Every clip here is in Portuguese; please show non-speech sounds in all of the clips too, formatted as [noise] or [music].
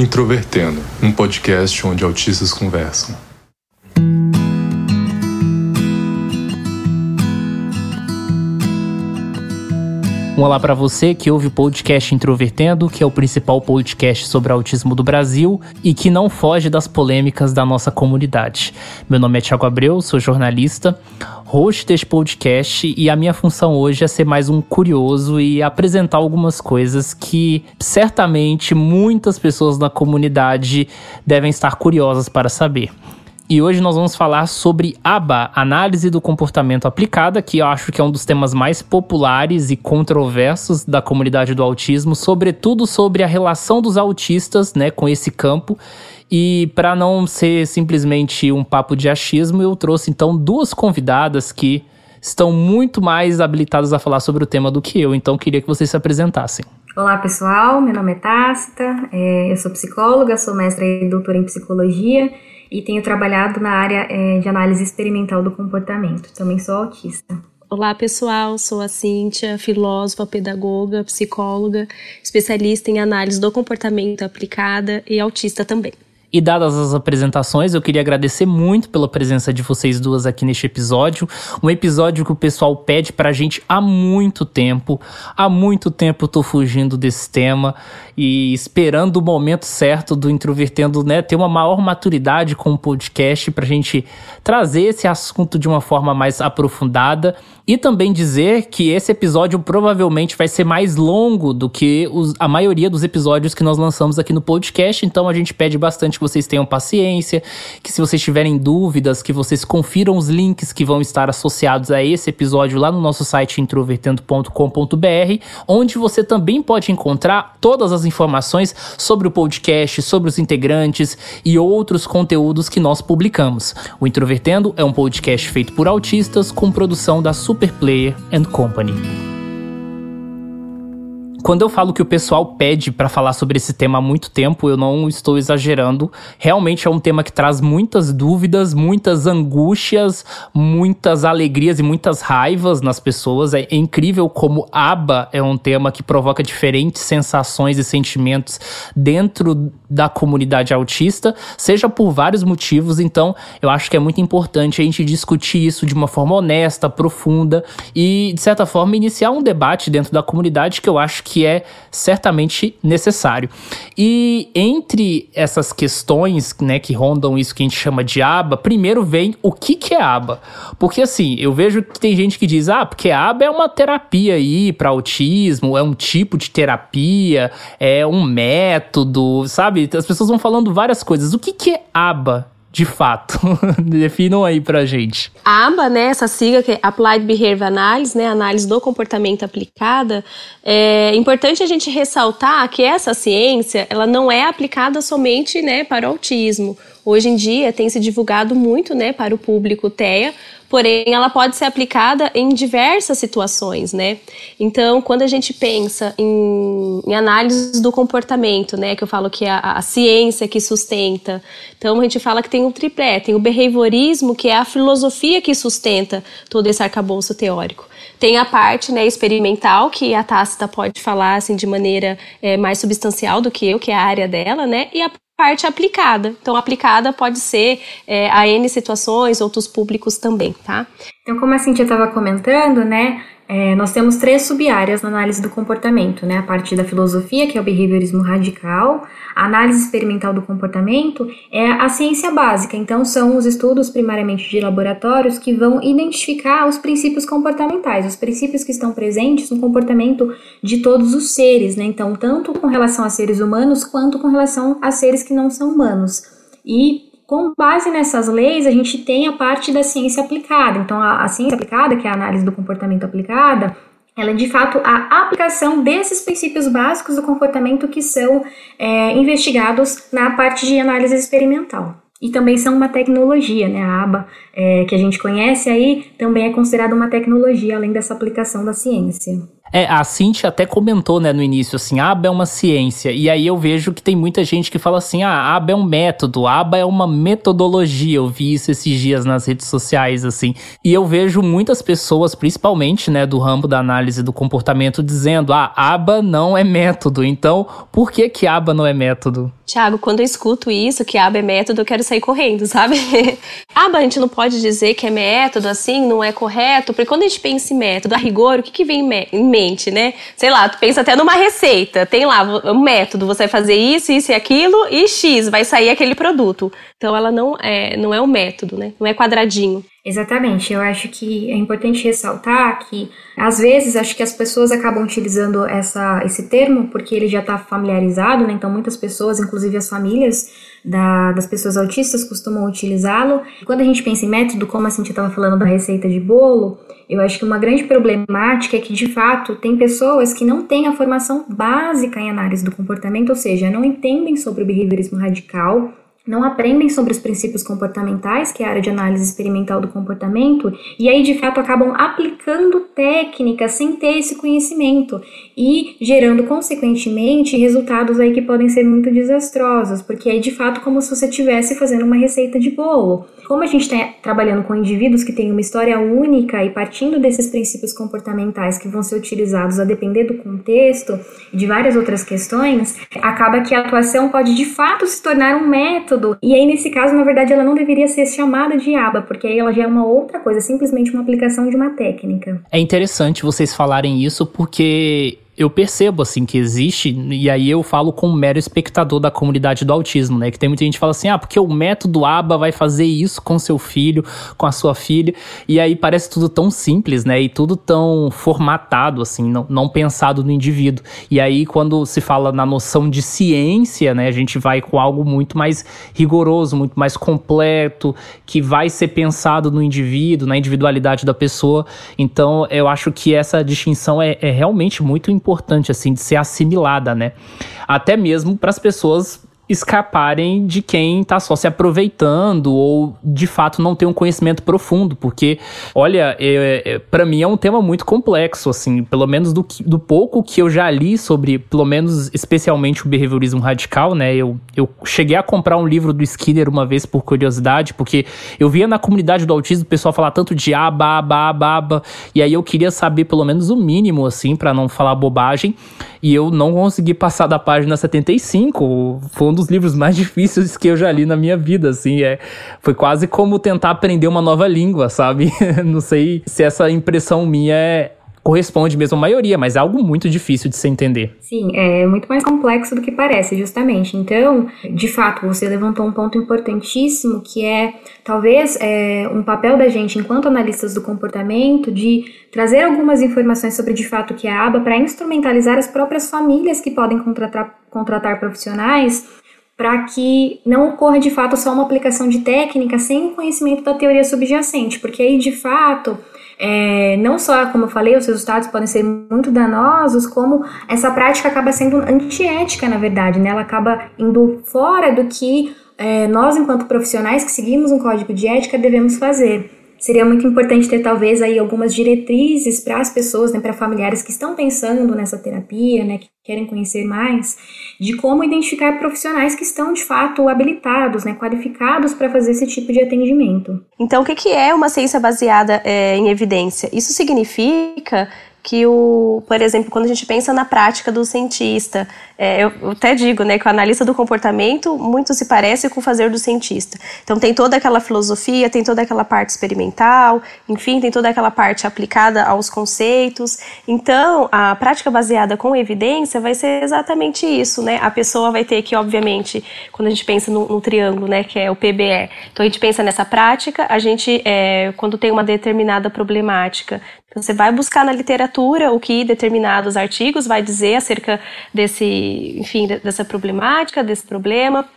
Introvertendo, um podcast onde autistas conversam. Um olá para você que ouve o podcast Introvertendo, que é o principal podcast sobre autismo do Brasil e que não foge das polêmicas da nossa comunidade. Meu nome é Thiago Abreu, sou jornalista, host deste podcast e a minha função hoje é ser mais um curioso e apresentar algumas coisas que certamente muitas pessoas na comunidade devem estar curiosas para saber. E hoje nós vamos falar sobre ABA, Análise do Comportamento Aplicada, que eu acho que é um dos temas mais populares e controversos da comunidade do autismo, sobretudo sobre a relação dos autistas né, com esse campo. E para não ser simplesmente um papo de achismo, eu trouxe então duas convidadas que estão muito mais habilitadas a falar sobre o tema do que eu, então queria que vocês se apresentassem. Olá pessoal, meu nome é Tácita, é, eu sou psicóloga, sou mestra e doutora em psicologia e tenho trabalhado na área é, de análise experimental do comportamento. Também sou autista. Olá pessoal, sou a Cíntia, filósofa, pedagoga, psicóloga, especialista em análise do comportamento aplicada e autista também. E dadas as apresentações, eu queria agradecer muito pela presença de vocês duas aqui neste episódio. Um episódio que o pessoal pede pra gente há muito tempo. Há muito tempo eu tô fugindo desse tema e esperando o momento certo do Introvertendo, né, ter uma maior maturidade com o podcast pra gente trazer esse assunto de uma forma mais aprofundada e também dizer que esse episódio provavelmente vai ser mais longo do que os, a maioria dos episódios que nós lançamos aqui no podcast, então a gente pede bastante que vocês tenham paciência, que se vocês tiverem dúvidas, que vocês confiram os links que vão estar associados a esse episódio lá no nosso site introvertendo.com.br, onde você também pode encontrar todas as informações sobre o podcast, sobre os integrantes e outros conteúdos que nós publicamos. O Introvertendo é um podcast feito por autistas com produção da Superplayer and Company. Quando eu falo que o pessoal pede para falar sobre esse tema há muito tempo, eu não estou exagerando. Realmente é um tema que traz muitas dúvidas, muitas angústias, muitas alegrias e muitas raivas nas pessoas. É incrível como aba é um tema que provoca diferentes sensações e sentimentos dentro da comunidade autista, seja por vários motivos. Então, eu acho que é muito importante a gente discutir isso de uma forma honesta, profunda e, de certa forma, iniciar um debate dentro da comunidade que eu acho que que é certamente necessário. E entre essas questões, né, que rondam isso que a gente chama de aba, primeiro vem o que que é aba. Porque assim, eu vejo que tem gente que diz: "Ah, porque aba é uma terapia aí para autismo, é um tipo de terapia, é um método", sabe? As pessoas vão falando várias coisas. O que que é aba de fato? [laughs] Definam aí pra gente. A ABA, né, essa sigla que é Applied Behavior Analysis, né, análise do comportamento aplicada, é importante a gente ressaltar que essa ciência, ela não é aplicada somente, né, para o autismo. Hoje em dia tem se divulgado muito, né, para o público TEA, porém ela pode ser aplicada em diversas situações, né? Então, quando a gente pensa em, em análise do comportamento, né, que eu falo que é a, a, ciência que sustenta, então a gente fala que tem um tripé, tem o behaviorismo, que é a filosofia que sustenta todo esse arcabouço teórico. Tem a parte né, experimental, que a Tácita pode falar assim, de maneira é, mais substancial do que eu, que é a área dela, né? E a parte aplicada. Então, aplicada pode ser é, a N situações, outros públicos também, tá? Então, como a Cintia estava comentando, né, é, nós temos três sub-áreas na análise do comportamento, né? A parte da filosofia, que é o behaviorismo radical, a análise experimental do comportamento é a ciência básica, então são os estudos primariamente de laboratórios que vão identificar os princípios comportamentais, os princípios que estão presentes no comportamento de todos os seres, né? Então, tanto com relação a seres humanos quanto com relação a seres que não são humanos. E com base nessas leis, a gente tem a parte da ciência aplicada. Então, a, a ciência aplicada, que é a análise do comportamento aplicada, ela é de fato a aplicação desses princípios básicos do comportamento que são é, investigados na parte de análise experimental. E também são uma tecnologia, né? A aba é, que a gente conhece aí também é considerada uma tecnologia, além dessa aplicação da ciência. É, a Cintia até comentou, né, no início, assim, aba é uma ciência. E aí eu vejo que tem muita gente que fala assim, ah, aba é um método, aba é uma metodologia. Eu vi isso esses dias nas redes sociais, assim. E eu vejo muitas pessoas, principalmente, né, do ramo da análise do comportamento, dizendo, ah, aba não é método. Então, por que que aba não é método? Tiago, quando eu escuto isso, que aba é método, eu quero sair correndo, [laughs] sabe? aba a gente não pode dizer que é método, assim, não é correto, porque quando a gente pensa em método, a rigor, o que, que vem em né? Sei lá, tu pensa até numa receita, tem lá um método, você vai fazer isso, isso e aquilo, e X, vai sair aquele produto. Então ela não é, não é um método, né? Não é quadradinho. Exatamente, eu acho que é importante ressaltar que às vezes acho que as pessoas acabam utilizando essa, esse termo porque ele já está familiarizado, né? Então muitas pessoas, inclusive as famílias da, das pessoas autistas, costumam utilizá-lo. Quando a gente pensa em método, como a Cintia estava falando da receita de bolo, eu acho que uma grande problemática é que de fato tem pessoas que não têm a formação básica em análise do comportamento, ou seja, não entendem sobre o behaviorismo radical não aprendem sobre os princípios comportamentais, que é a área de análise experimental do comportamento, e aí de fato acabam aplicando técnicas sem ter esse conhecimento e gerando consequentemente resultados aí que podem ser muito desastrosos, porque é de fato como se você estivesse fazendo uma receita de bolo. Como a gente está trabalhando com indivíduos que têm uma história única e partindo desses princípios comportamentais que vão ser utilizados a depender do contexto e de várias outras questões, acaba que a atuação pode de fato se tornar um método. E aí, nesse caso, na verdade, ela não deveria ser chamada de aba, porque aí ela já é uma outra coisa, simplesmente uma aplicação de uma técnica. É interessante vocês falarem isso porque eu percebo, assim, que existe, e aí eu falo como mero espectador da comunidade do autismo, né? Que tem muita gente que fala assim, ah, porque o método ABA vai fazer isso com seu filho, com a sua filha, e aí parece tudo tão simples, né? E tudo tão formatado, assim, não, não pensado no indivíduo. E aí, quando se fala na noção de ciência, né? A gente vai com algo muito mais rigoroso, muito mais completo, que vai ser pensado no indivíduo, na individualidade da pessoa. Então, eu acho que essa distinção é, é realmente muito importante importante assim de ser assimilada, né? Até mesmo para as pessoas escaparem de quem está só se aproveitando ou de fato não tem um conhecimento profundo, porque olha, é, é, para mim é um tema muito complexo, assim, pelo menos do, do pouco que eu já li sobre, pelo menos especialmente o behaviorismo radical, né? Eu, eu cheguei a comprar um livro do Skinner uma vez por curiosidade, porque eu via na comunidade do autismo o pessoal falar tanto de aba, aba, aba, aba, e aí eu queria saber pelo menos o mínimo, assim, para não falar bobagem, e eu não consegui passar da página 75, foi um dos livros mais [laughs] difíceis que eu já li na minha vida, assim, é, foi quase como tentar aprender uma nova língua, sabe? [laughs] Não sei se essa impressão minha é, corresponde mesmo à maioria, mas é algo muito difícil de se entender. Sim, é muito mais complexo do que parece, justamente. Então, de fato, você levantou um ponto importantíssimo que é talvez é, um papel da gente, enquanto analistas do comportamento, de trazer algumas informações sobre de fato o que é a aba para instrumentalizar as próprias famílias que podem contratar, contratar profissionais para que não ocorra de fato só uma aplicação de técnica sem o conhecimento da teoria subjacente, porque aí de fato é, não só, como eu falei, os resultados podem ser muito danosos, como essa prática acaba sendo antiética, na verdade, né? Ela acaba indo fora do que é, nós, enquanto profissionais que seguimos um código de ética, devemos fazer seria muito importante ter talvez aí algumas diretrizes para as pessoas, né, para familiares que estão pensando nessa terapia, né, que querem conhecer mais, de como identificar profissionais que estão de fato habilitados, né, qualificados para fazer esse tipo de atendimento. Então, o que é uma ciência baseada é, em evidência? Isso significa que o, por exemplo, quando a gente pensa na prática do cientista, é, eu até digo, né, que o analista do comportamento muito se parece com o fazer do cientista. Então tem toda aquela filosofia, tem toda aquela parte experimental, enfim, tem toda aquela parte aplicada aos conceitos. Então, a prática baseada com evidência vai ser exatamente isso, né? A pessoa vai ter que, obviamente, quando a gente pensa no, no triângulo, né, que é o PBE, então a gente pensa nessa prática, a gente, é, quando tem uma determinada problemática, então, você vai buscar na literatura o que determinados artigos vai dizer acerca desse, enfim, dessa problemática, desse problema.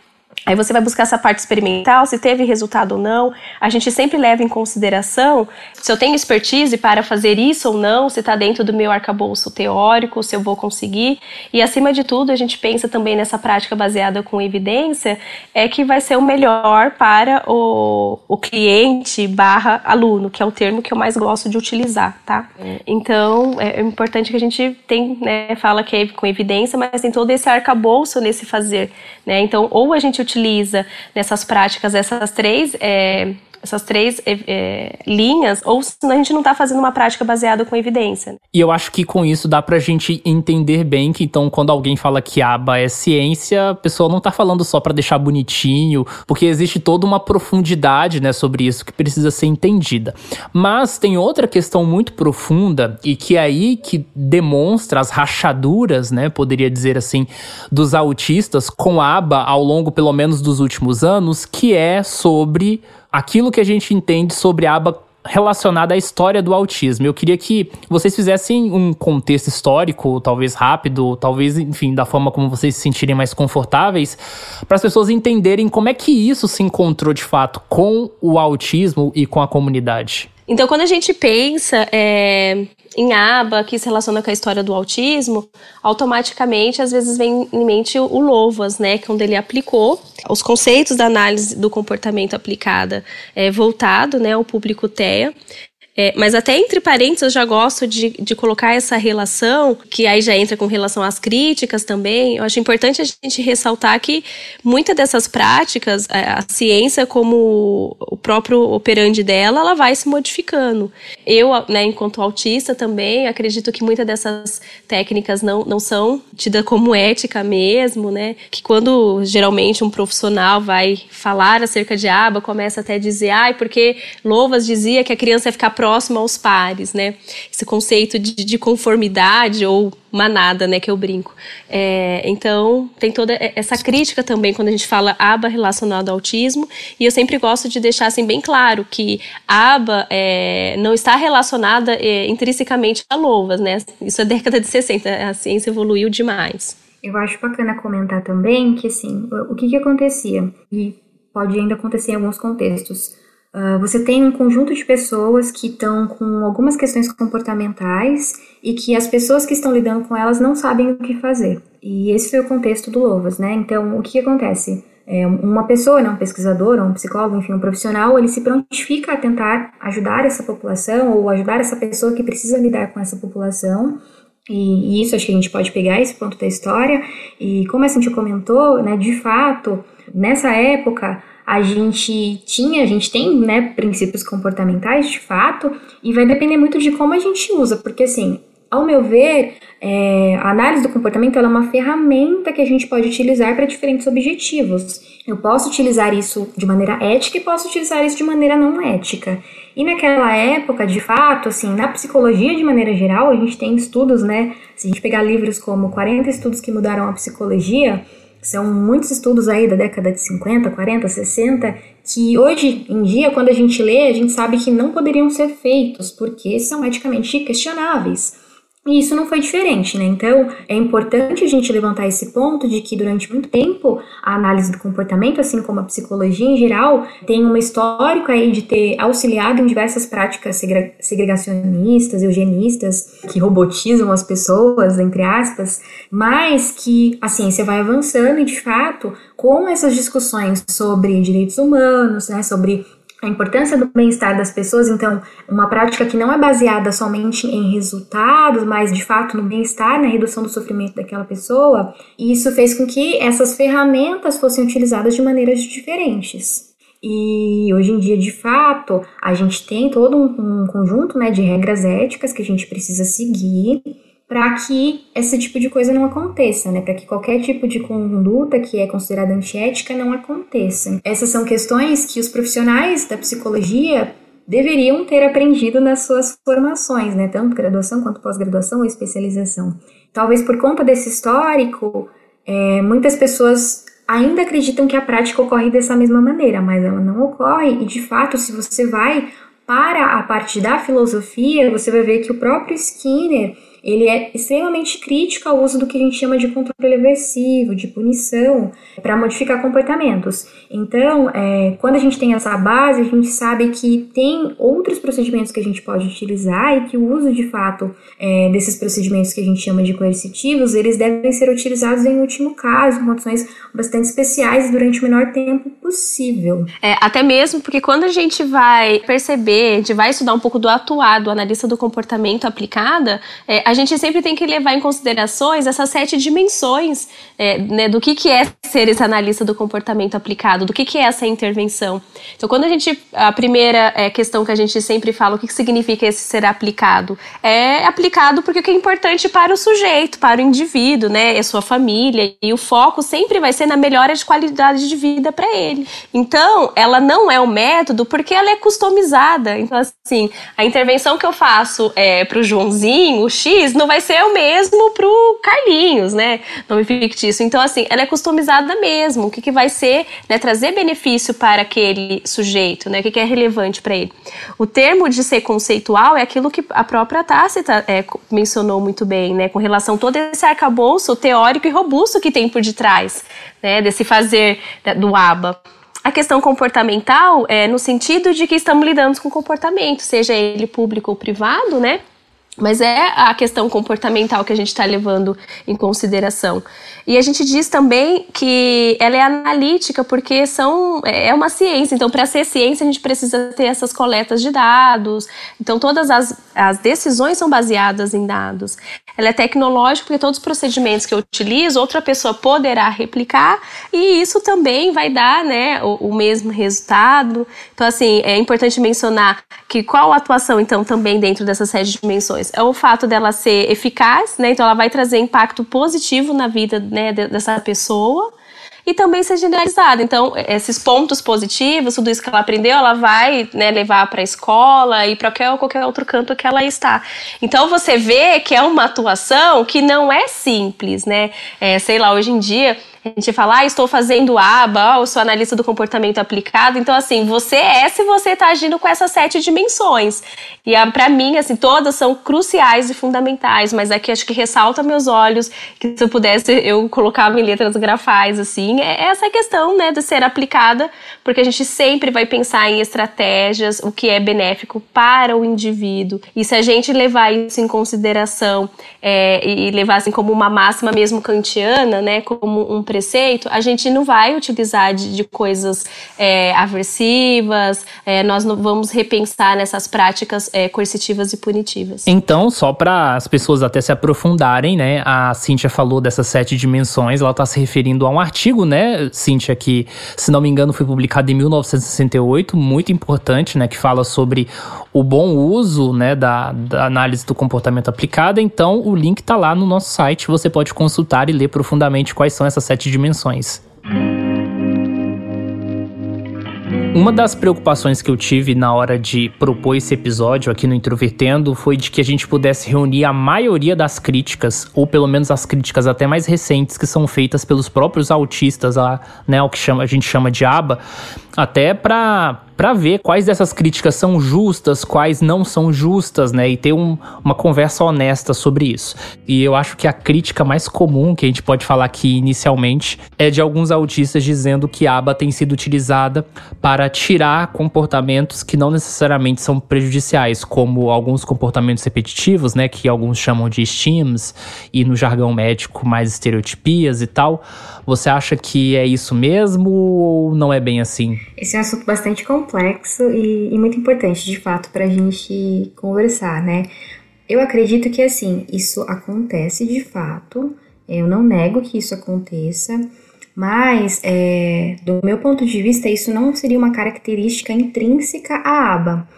Aí você vai buscar essa parte experimental, se teve resultado ou não. A gente sempre leva em consideração se eu tenho expertise para fazer isso ou não, se está dentro do meu arcabouço teórico, se eu vou conseguir. E acima de tudo, a gente pensa também nessa prática baseada com evidência, é que vai ser o melhor para o, o cliente barra aluno, que é o termo que eu mais gosto de utilizar, tá? Então, é importante que a gente tem, né, fala que é com evidência, mas tem todo esse arcabouço nesse fazer, né? Então, ou a gente utiliza nessas práticas essas três é, essas três é, linhas, ou senão a gente não está fazendo uma prática baseada com evidência. E eu acho que com isso dá para a gente entender bem que então quando alguém fala que aba é ciência, a pessoa não está falando só para deixar bonitinho, porque existe toda uma profundidade, né, sobre isso que precisa ser entendida. Mas tem outra questão muito profunda e que é aí que demonstra as rachaduras, né, poderia dizer assim, dos autistas com aba ao longo pelo menos dos últimos anos, que é sobre aquilo que a gente entende sobre a aba relacionada à história do autismo. Eu queria que vocês fizessem um contexto histórico, talvez rápido, talvez, enfim, da forma como vocês se sentirem mais confortáveis, para as pessoas entenderem como é que isso se encontrou de fato com o autismo e com a comunidade. Então, quando a gente pensa é, em aba que se relaciona com a história do autismo, automaticamente às vezes vem em mente o Lovas, né, que é onde ele aplicou os conceitos da análise do comportamento aplicada é, voltado né, ao público TEA, é, mas até entre parênteses eu já gosto de, de colocar essa relação, que aí já entra com relação às críticas também. Eu acho importante a gente ressaltar que muitas dessas práticas, a, a ciência como o próprio operante dela, ela vai se modificando. Eu, né, enquanto autista também, acredito que muitas dessas técnicas não, não são tidas como ética mesmo, né? Que quando geralmente um profissional vai falar acerca de aba, começa até a dizer, ai, porque Louvas dizia que a criança ia ficar próximo aos pares, né? Esse conceito de, de conformidade ou manada, né, que eu brinco. É, então, tem toda essa crítica também quando a gente fala aba relacionado ao autismo, e eu sempre gosto de deixar assim bem claro que aba é, não está relacionada é, intrinsecamente a louvas, né? Isso é década de 60, a ciência evoluiu demais. Eu acho bacana comentar também que, assim, o que que acontecia, e pode ainda acontecer em alguns contextos, Uh, você tem um conjunto de pessoas que estão com algumas questões comportamentais e que as pessoas que estão lidando com elas não sabem o que fazer. E esse foi o contexto do Lovas, né? Então, o que, acontece? É, uma pessoa, né, um pesquisador, um psicólogo, enfim, um profissional, ele se prontifica a tentar ajudar essa população ou ajudar essa pessoa que precisa lidar com essa população e, isso acho que a gente pode pegar esse ponto da história. E como a Cintia comentou, né, de fato, nessa época a gente tinha, a gente tem, né, princípios comportamentais de fato, e vai depender muito de como a gente usa, porque assim, ao meu ver, é, a análise do comportamento é uma ferramenta que a gente pode utilizar para diferentes objetivos. Eu posso utilizar isso de maneira ética e posso utilizar isso de maneira não ética. E naquela época, de fato, assim, na psicologia de maneira geral, a gente tem estudos, né? Se a gente pegar livros como 40 estudos que mudaram a psicologia, são muitos estudos aí da década de 50, 40, 60, que hoje em dia, quando a gente lê, a gente sabe que não poderiam ser feitos, porque são eticamente questionáveis. E isso não foi diferente, né? Então, é importante a gente levantar esse ponto de que durante muito tempo a análise do comportamento, assim como a psicologia em geral, tem um histórico aí de ter auxiliado em diversas práticas segregacionistas, eugenistas, que robotizam as pessoas, entre aspas, mas que a ciência vai avançando e, de fato, com essas discussões sobre direitos humanos, né, sobre a importância do bem-estar das pessoas, então, uma prática que não é baseada somente em resultados, mas de fato no bem-estar, na redução do sofrimento daquela pessoa, e isso fez com que essas ferramentas fossem utilizadas de maneiras diferentes. E hoje em dia, de fato, a gente tem todo um, um conjunto né, de regras éticas que a gente precisa seguir para que esse tipo de coisa não aconteça, né? Para que qualquer tipo de conduta que é considerada antiética não aconteça. Essas são questões que os profissionais da psicologia deveriam ter aprendido nas suas formações, né? Tanto graduação quanto pós-graduação ou especialização. Talvez por conta desse histórico, é, muitas pessoas ainda acreditam que a prática ocorre dessa mesma maneira, mas ela não ocorre e de fato, se você vai para a parte da filosofia, você vai ver que o próprio Skinner ele é extremamente crítico ao uso do que a gente chama de controle aversivo, de punição, para modificar comportamentos. Então, é, quando a gente tem essa base, a gente sabe que tem outros procedimentos que a gente pode utilizar e que o uso de fato é, desses procedimentos que a gente chama de coercitivos, eles devem ser utilizados em último caso, em condições bastante especiais durante o menor tempo possível. É, até mesmo porque quando a gente vai perceber, a gente vai estudar um pouco do atuado, analista do comportamento aplicada, é, a gente sempre tem que levar em considerações essas sete dimensões é, né, do que, que é ser esse analista do comportamento aplicado, do que, que é essa intervenção. Então, quando a gente. A primeira é, questão que a gente sempre fala, o que, que significa esse ser aplicado? É aplicado porque o que é importante para o sujeito, para o indivíduo, né? É sua família, e o foco sempre vai ser na melhora de qualidade de vida para ele. Então, ela não é o método porque ela é customizada. Então, assim, a intervenção que eu faço é, para o Joãozinho, o X, não vai ser o mesmo para o Carlinhos, né? Nome fictício. Então, assim, ela é customizada mesmo. O que, que vai ser, né? Trazer benefício para aquele sujeito, né? O que, que é relevante para ele. O termo de ser conceitual é aquilo que a própria Tácita é, mencionou muito bem, né? Com relação a todo esse arcabouço teórico e robusto que tem por detrás, né? Desse fazer do ABA. A questão comportamental é no sentido de que estamos lidando com comportamento, seja ele público ou privado, né? Mas é a questão comportamental que a gente está levando em consideração. E a gente diz também que ela é analítica porque são, é uma ciência. Então, para ser ciência, a gente precisa ter essas coletas de dados. Então, todas as, as decisões são baseadas em dados. Ela é tecnológica porque todos os procedimentos que eu utilizo, outra pessoa poderá replicar e isso também vai dar né, o, o mesmo resultado. Então, assim, é importante mencionar que qual a atuação, então, também dentro dessas sete dimensões? É o fato dela ser eficaz, né? Então, ela vai trazer impacto positivo na vida né, dessa pessoa e também ser generalizada. Então, esses pontos positivos, tudo isso que ela aprendeu, ela vai né, levar para a escola e para qualquer, qualquer outro canto que ela está. Então, você vê que é uma atuação que não é simples, né? É, sei lá, hoje em dia a gente fala, ah, estou fazendo aba, eu sou analista do comportamento aplicado. Então, assim, você é se você está agindo com essas sete dimensões. E para mim, assim, todas são cruciais e fundamentais, mas aqui acho que ressalta meus olhos, que se eu pudesse, eu colocava em letras grafais, assim, é essa questão, né, de ser aplicada, porque a gente sempre vai pensar em estratégias, o que é benéfico para o indivíduo. E se a gente levar isso em consideração é, e levar assim como uma máxima mesmo kantiana, né, como um preceito, a gente não vai utilizar de, de coisas é, aversivas, é, nós não vamos repensar nessas práticas é, coercitivas e punitivas. Então, só para as pessoas até se aprofundarem, né, a Cíntia falou dessas sete dimensões, ela está se referindo a um artigo, né, Cíntia, que, se não me engano, foi publicado em 1968, muito importante, né, que fala sobre o bom uso, né, da, da análise do comportamento aplicada. Então, o link está lá no nosso site, você pode consultar e ler profundamente quais são essas sete sete dimensões. Uma das preocupações que eu tive na hora de propor esse episódio aqui no Introvertendo foi de que a gente pudesse reunir a maioria das críticas, ou pelo menos as críticas até mais recentes, que são feitas pelos próprios autistas, a, né, o que chama, a gente chama de aba, até para para ver quais dessas críticas são justas, quais não são justas, né? E ter um, uma conversa honesta sobre isso. E eu acho que a crítica mais comum que a gente pode falar aqui inicialmente é de alguns autistas dizendo que a aba tem sido utilizada para tirar comportamentos que não necessariamente são prejudiciais, como alguns comportamentos repetitivos, né? Que alguns chamam de stims, e no jargão médico mais estereotipias e tal. Você acha que é isso mesmo ou não é bem assim? Esse é um assunto bastante complexo e, e muito importante, de fato, para a gente conversar, né? Eu acredito que, assim, isso acontece de fato, eu não nego que isso aconteça, mas, é, do meu ponto de vista, isso não seria uma característica intrínseca à aba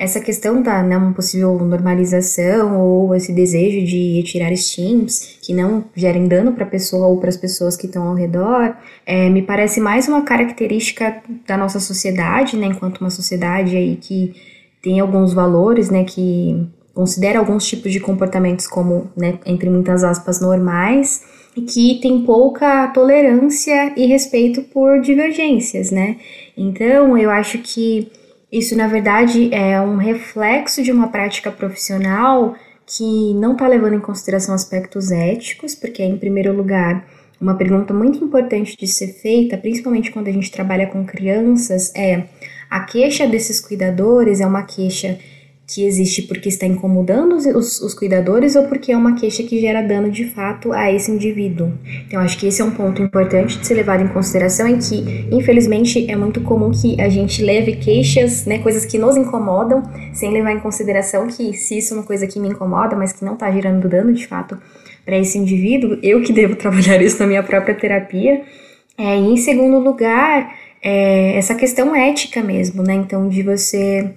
essa questão da uma possível normalização ou esse desejo de retirar estímulos que não gerem dano para a pessoa ou para as pessoas que estão ao redor, é, me parece mais uma característica da nossa sociedade, né, enquanto uma sociedade aí que tem alguns valores, né, que considera alguns tipos de comportamentos como, né, entre muitas aspas, normais, e que tem pouca tolerância e respeito por divergências, né? Então, eu acho que isso, na verdade, é um reflexo de uma prática profissional que não está levando em consideração aspectos éticos, porque, em primeiro lugar, uma pergunta muito importante de ser feita, principalmente quando a gente trabalha com crianças, é: a queixa desses cuidadores é uma queixa que existe porque está incomodando os, os, os, cuidadores ou porque é uma queixa que gera dano de fato a esse indivíduo. Então, acho que esse é um ponto importante de ser levado em consideração e que, infelizmente, é muito comum que a gente leve queixas, né, coisas que nos incomodam, sem levar em consideração que se isso é uma coisa que me incomoda, mas que não está gerando dano de fato para esse indivíduo, eu que devo [laughs] trabalhar isso na minha própria terapia. É, e em segundo lugar, é, essa questão ética mesmo, né? Então, de você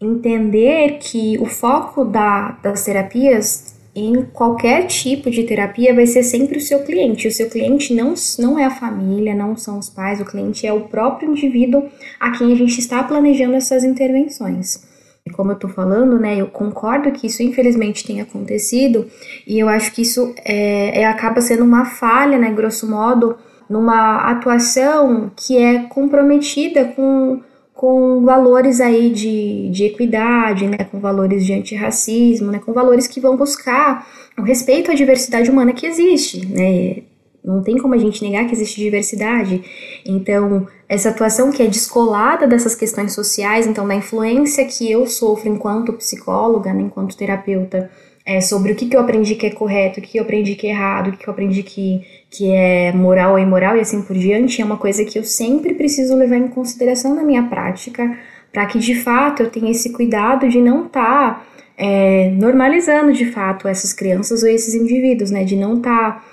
entender que o foco da, das terapias em qualquer tipo de terapia vai ser sempre o seu cliente. O seu cliente não, não é a família, não são os pais, o cliente é o próprio indivíduo a quem a gente está planejando essas intervenções. Como eu tô falando, né, eu concordo que isso infelizmente tem acontecido e eu acho que isso é, é acaba sendo uma falha, né, grosso modo, numa atuação que é comprometida com com valores aí de, de equidade, né, com valores de antirracismo, né, com valores que vão buscar o respeito à diversidade humana que existe, né, não tem como a gente negar que existe diversidade. Então, essa atuação que é descolada dessas questões sociais, então da influência que eu sofro enquanto psicóloga, né, enquanto terapeuta, é, sobre o que, que eu aprendi que é correto, o que eu aprendi que é errado, o que, que eu aprendi que, que é moral ou imoral e assim por diante, é uma coisa que eu sempre preciso levar em consideração na minha prática, para que de fato eu tenha esse cuidado de não estar tá, é, normalizando de fato essas crianças ou esses indivíduos, né? De não estar tá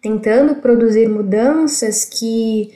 tentando produzir mudanças que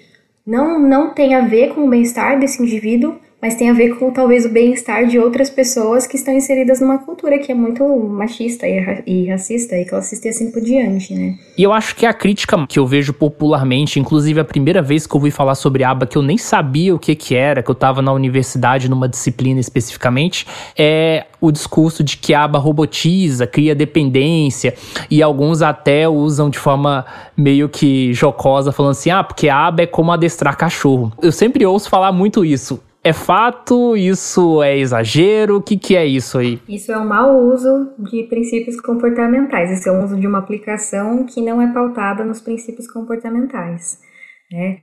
não, não tem a ver com o bem-estar desse indivíduo, mas tem a ver com talvez o bem-estar de outras pessoas que estão inseridas numa cultura que é muito machista e, racista e classista e assim por diante, né? E eu acho que a crítica que eu vejo popularmente, inclusive a primeira vez que eu ouvi falar sobre aba, que eu nem sabia o que que era, que eu estava na universidade numa disciplina especificamente, é o discurso de que aba robotiza, cria dependência, e alguns até usam de forma meio que jocosa, falando assim: ah, porque aba é como adestrar cachorro. Eu sempre ouço falar muito isso é fato? Isso é exagero? O que, que é isso aí? Isso é um mau uso de princípios comportamentais. Isso é um uso de uma aplicação que não é pautada nos princípios comportamentais. Né?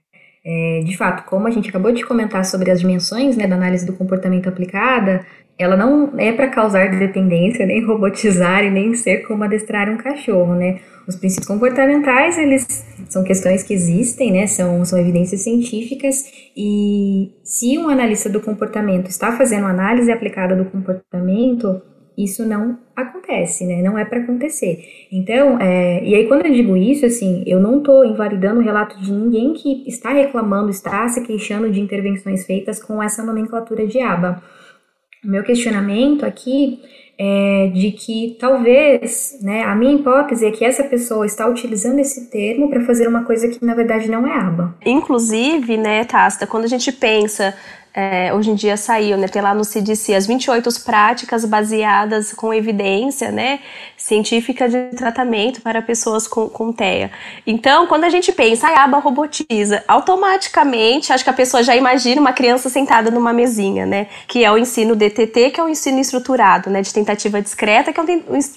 É, de fato, como a gente acabou de comentar sobre as dimensões né, da análise do comportamento aplicada, ela não é para causar dependência, nem robotizar e nem ser como adestrar um cachorro, né? Os princípios comportamentais, eles são questões que existem, né? São, são evidências científicas e se um analista do comportamento está fazendo análise aplicada do comportamento, isso não acontece, né? Não é para acontecer. Então, é, e aí quando eu digo isso, assim, eu não estou invalidando o relato de ninguém que está reclamando, está se queixando de intervenções feitas com essa nomenclatura de aba. O meu questionamento aqui é de que talvez, né, a minha hipótese é que essa pessoa está utilizando esse termo para fazer uma coisa que na verdade não é aba. Inclusive, né, Tasta, quando a gente pensa é, hoje em dia saiu, né, tem lá no CDC as 28 práticas baseadas com evidência, né, científica de tratamento para pessoas com, com TEA. Então, quando a gente pensa, a aba robotiza, automaticamente, acho que a pessoa já imagina uma criança sentada numa mesinha, né, que é o ensino DTT, que é o ensino estruturado, né, de tentativa discreta, que é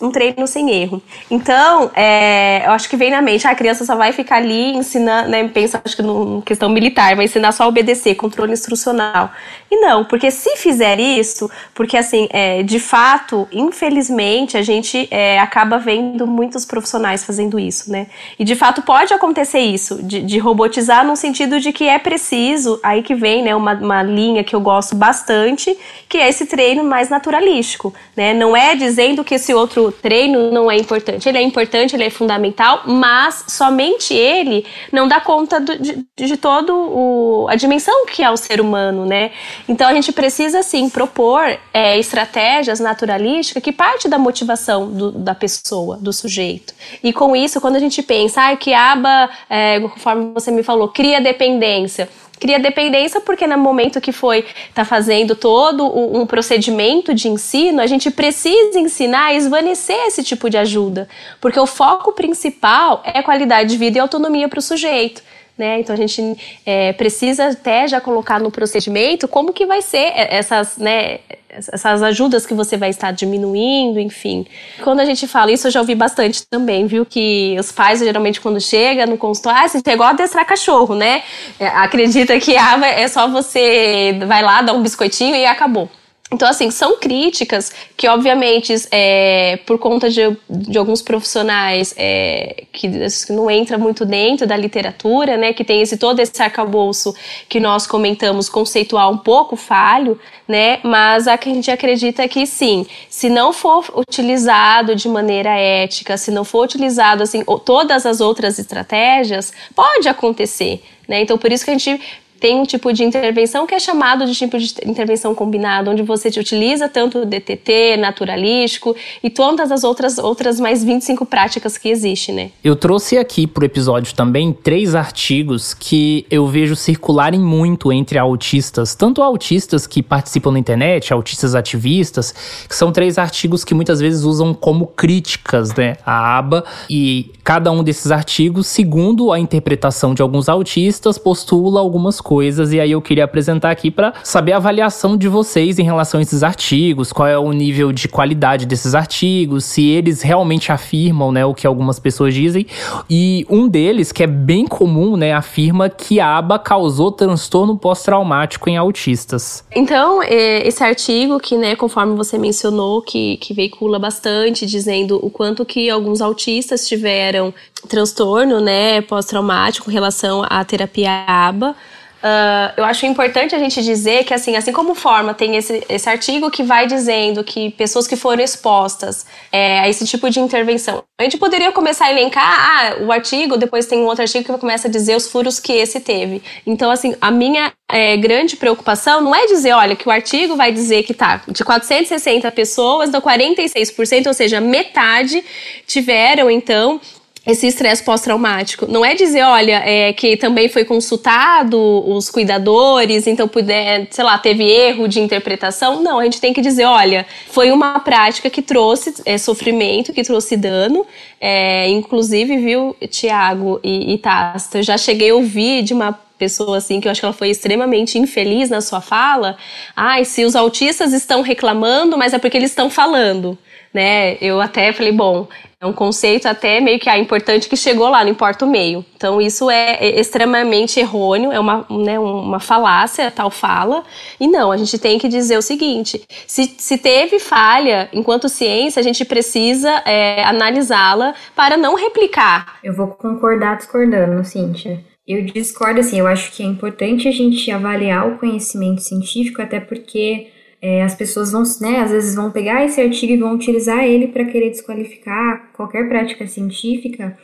um, treino sem erro. Então, é, eu acho que vem na mente, ah, a criança só vai ficar ali ensinando, né, pensa, acho que no questão militar, vai ensinar só a obedecer, controle instrucional. E não, porque se fizer isso, porque assim, é, de fato, infelizmente, a gente é, acaba vendo muitos profissionais fazendo isso, né? E de fato pode acontecer isso, de, de robotizar no sentido de que é preciso, aí que vem, né, uma, uma linha que eu gosto bastante, que é esse treino mais naturalístico, né? Não é dizendo que esse outro treino não é importante. Ele é importante, ele é fundamental, mas somente ele não dá conta do, de, de todo o, a dimensão que é o ser humano, né? Né? Então a gente precisa sim propor é, estratégias naturalísticas que parte da motivação do, da pessoa, do sujeito. E com isso, quando a gente pensa, ah, que aba, é, conforme você me falou, cria dependência cria dependência porque no momento que foi tá fazendo todo um procedimento de ensino, a gente precisa ensinar a esvanecer esse tipo de ajuda, porque o foco principal é qualidade de vida e autonomia para o sujeito né? Então a gente é, precisa até já colocar no procedimento como que vai ser essas, né, essas ajudas que você vai estar diminuindo, enfim. Quando a gente fala isso, eu já ouvi bastante também, viu? Que os pais, geralmente, quando chega no consultório, ah, você pegou a adestrar cachorro, né? É, acredita que ah, é só você vai lá, dar um biscoitinho e acabou. Então, assim, são críticas que, obviamente, é, por conta de, de alguns profissionais é, que não entra muito dentro da literatura, né, que tem esse, todo esse arcabouço que nós comentamos conceitual um pouco falho, né, mas a que a gente acredita que sim, se não for utilizado de maneira ética, se não for utilizado, assim, todas as outras estratégias, pode acontecer, né, então por isso que a gente tem um tipo de intervenção que é chamado de tipo de intervenção combinada, onde você utiliza tanto o DTT, naturalístico e todas as outras, outras mais 25 práticas que existem, né? Eu trouxe aqui pro episódio também três artigos que eu vejo circularem muito entre autistas, tanto autistas que participam na internet, autistas ativistas, que são três artigos que muitas vezes usam como críticas, né, a aba e cada um desses artigos, segundo a interpretação de alguns autistas, postula algumas coisas e aí eu queria apresentar aqui para saber a avaliação de vocês em relação a esses artigos, qual é o nível de qualidade desses artigos, se eles realmente afirmam, né, o que algumas pessoas dizem. E um deles, que é bem comum, né, afirma que a aba causou transtorno pós-traumático em autistas. Então, é, esse artigo que, né, conforme você mencionou, que, que veicula bastante, dizendo o quanto que alguns autistas tiveram transtorno, né, pós-traumático em relação à terapia ABA. Uh, eu acho importante a gente dizer que, assim, assim como forma, tem esse, esse artigo que vai dizendo que pessoas que foram expostas é, a esse tipo de intervenção. A gente poderia começar a elencar ah, o artigo, depois tem um outro artigo que começa a dizer os furos que esse teve. Então, assim, a minha é, grande preocupação não é dizer, olha, que o artigo vai dizer que tá de 460 pessoas, dá 46%, ou seja, metade tiveram, então, esse estresse pós-traumático. Não é dizer, olha, é, que também foi consultado os cuidadores, então puder, sei lá, teve erro de interpretação. Não, a gente tem que dizer, olha, foi uma prática que trouxe é, sofrimento, que trouxe dano. É, inclusive, viu, Tiago e, e Tasta, eu já cheguei a ouvir de uma pessoa assim que eu acho que ela foi extremamente infeliz na sua fala. Ai, se os autistas estão reclamando, mas é porque eles estão falando né? Eu até falei, bom, é um conceito até meio que ah, importante que chegou lá, não importa o meio. Então isso é extremamente errôneo, é uma, né, uma falácia, tal fala. E não, a gente tem que dizer o seguinte: se, se teve falha enquanto ciência, a gente precisa é, analisá-la para não replicar. Eu vou concordar discordando, Cíntia. Eu discordo assim, eu acho que é importante a gente avaliar o conhecimento científico, até porque é, as pessoas vão, né, às vezes vão pegar esse artigo e vão utilizar ele para querer desqualificar qualquer prática científica.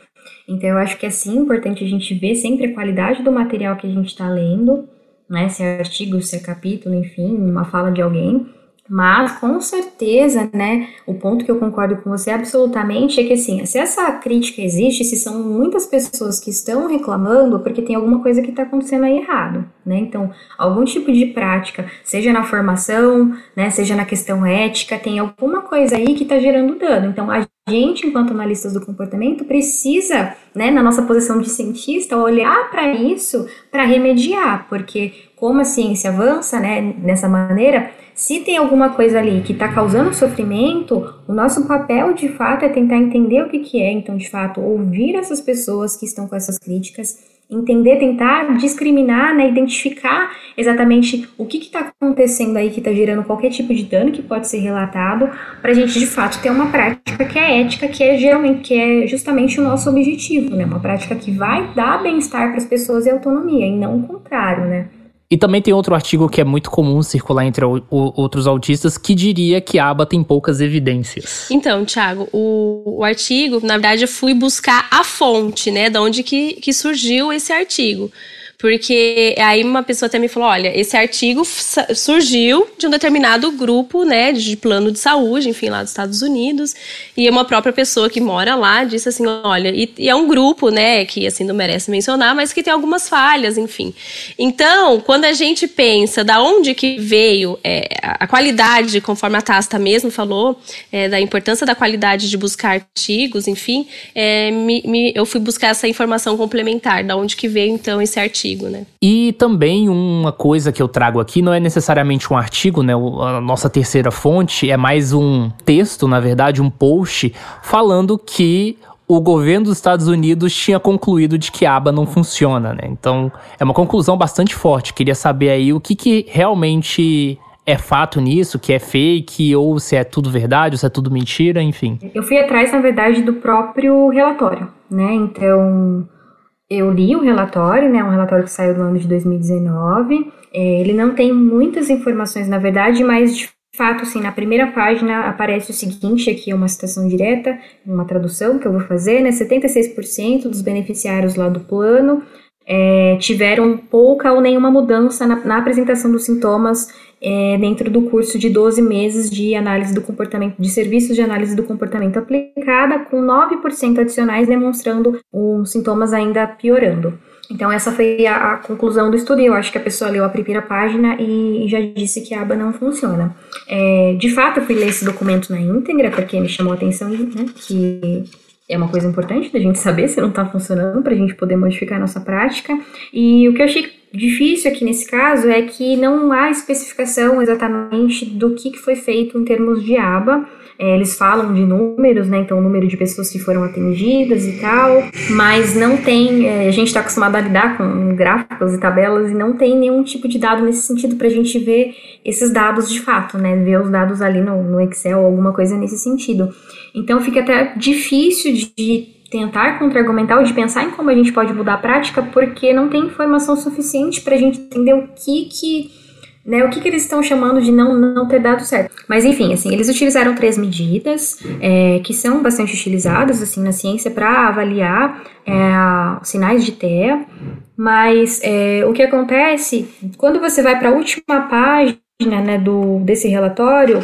Então, eu acho que é sim importante a gente ver sempre a qualidade do material que a gente está lendo, né, se é artigo, se é capítulo, enfim, uma fala de alguém. Mas, com certeza, né, o ponto que eu concordo com você absolutamente é que, assim, se essa crítica existe, se são muitas pessoas que estão reclamando, porque tem alguma coisa que está acontecendo aí errado, né? Então, algum tipo de prática, seja na formação, né, seja na questão ética, tem alguma coisa aí que está gerando dano. Então, a gente, enquanto analistas do comportamento, precisa, né, na nossa posição de cientista, olhar para isso para remediar, porque como a ciência avança, né, dessa maneira, se tem alguma coisa ali que está causando sofrimento, o nosso papel de fato é tentar entender o que, que é, então, de fato, ouvir essas pessoas que estão com essas críticas, entender, tentar discriminar, né, identificar exatamente o que está acontecendo aí que está gerando qualquer tipo de dano que pode ser relatado, para a gente de fato ter uma prática que é ética, que é geralmente que é justamente o nosso objetivo, né, uma prática que vai dar bem-estar para as pessoas e autonomia, e não o contrário, né. E também tem outro artigo que é muito comum circular entre o, o, outros autistas que diria que a aba tem poucas evidências. Então, Thiago, o, o, artigo, na verdade, eu fui buscar a fonte, né, de onde que, que surgiu esse artigo. Porque aí uma pessoa até me falou: olha, esse artigo surgiu de um determinado grupo, né, de plano de saúde, enfim, lá dos Estados Unidos, e uma própria pessoa que mora lá disse assim: olha, e, e é um grupo, né, que assim não merece mencionar, mas que tem algumas falhas, enfim. Então, quando a gente pensa da onde que veio é, a qualidade, conforme a Tasta mesmo falou, é, da importância da qualidade de buscar artigos, enfim, é, me, me, eu fui buscar essa informação complementar, da onde que veio então esse artigo, né? E também uma coisa que eu trago aqui não é necessariamente um artigo, né? A nossa terceira fonte é mais um texto, na verdade, um post falando que o governo dos Estados Unidos tinha concluído de que a aba não funciona, né? Então, é uma conclusão bastante forte. Queria saber aí o que, que realmente é fato nisso, que é fake, ou se é tudo verdade, ou se é tudo mentira, enfim. Eu fui atrás, na verdade, do próprio relatório, né? Então, eu li o relatório, né? Um relatório que saiu no ano de 2019. É, ele não tem muitas informações, na verdade, mas de fato, assim, na primeira página aparece o seguinte, aqui é uma citação direta, uma tradução que eu vou fazer, né? 76% dos beneficiários lá do plano é, tiveram pouca ou nenhuma mudança na, na apresentação dos sintomas é, dentro do curso de 12 meses de análise do comportamento, de serviços de análise do comportamento aplicada, com 9% adicionais demonstrando os sintomas ainda piorando. Então, essa foi a, a, conclusão do estudo. Eu acho que a pessoa leu a primeira página e, e já disse que a aba não funciona. É, de fato, eu fui ler esse documento na íntegra, porque me chamou a atenção né, que é uma coisa importante da gente saber se não está funcionando para a gente poder modificar a nossa prática. E o que eu achei difícil aqui nesse caso é que não há especificação exatamente do que, que foi feito em termos de aba. É, eles falam de números, né? Então, o número de pessoas que foram atendidas e tal, mas não tem. É, a gente está acostumado a lidar com gráficos e tabelas e não tem nenhum tipo de dado nesse sentido para a gente ver esses dados de fato, né? Ver os dados ali no, no Excel ou alguma coisa nesse sentido. Então, fica até difícil de tentar contra-argumentar ou de pensar em como a gente pode mudar a prática, porque não tem informação suficiente para a gente entender o que que né, o que, que eles estão chamando de não, não ter dado certo. Mas enfim, assim, eles utilizaram três medidas é, que são bastante utilizadas assim na ciência para avaliar é, sinais de TEA, mas é, o que acontece quando você vai para a última página né, do, desse relatório,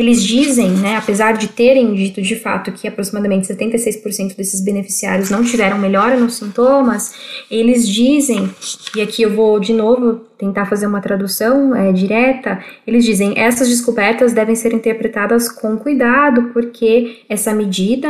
eles dizem, né, apesar de terem dito de fato que aproximadamente 76% desses beneficiários não tiveram melhora nos sintomas, eles dizem, e aqui eu vou de novo tentar fazer uma tradução é, direta, eles dizem essas descobertas devem ser interpretadas com cuidado, porque essa medida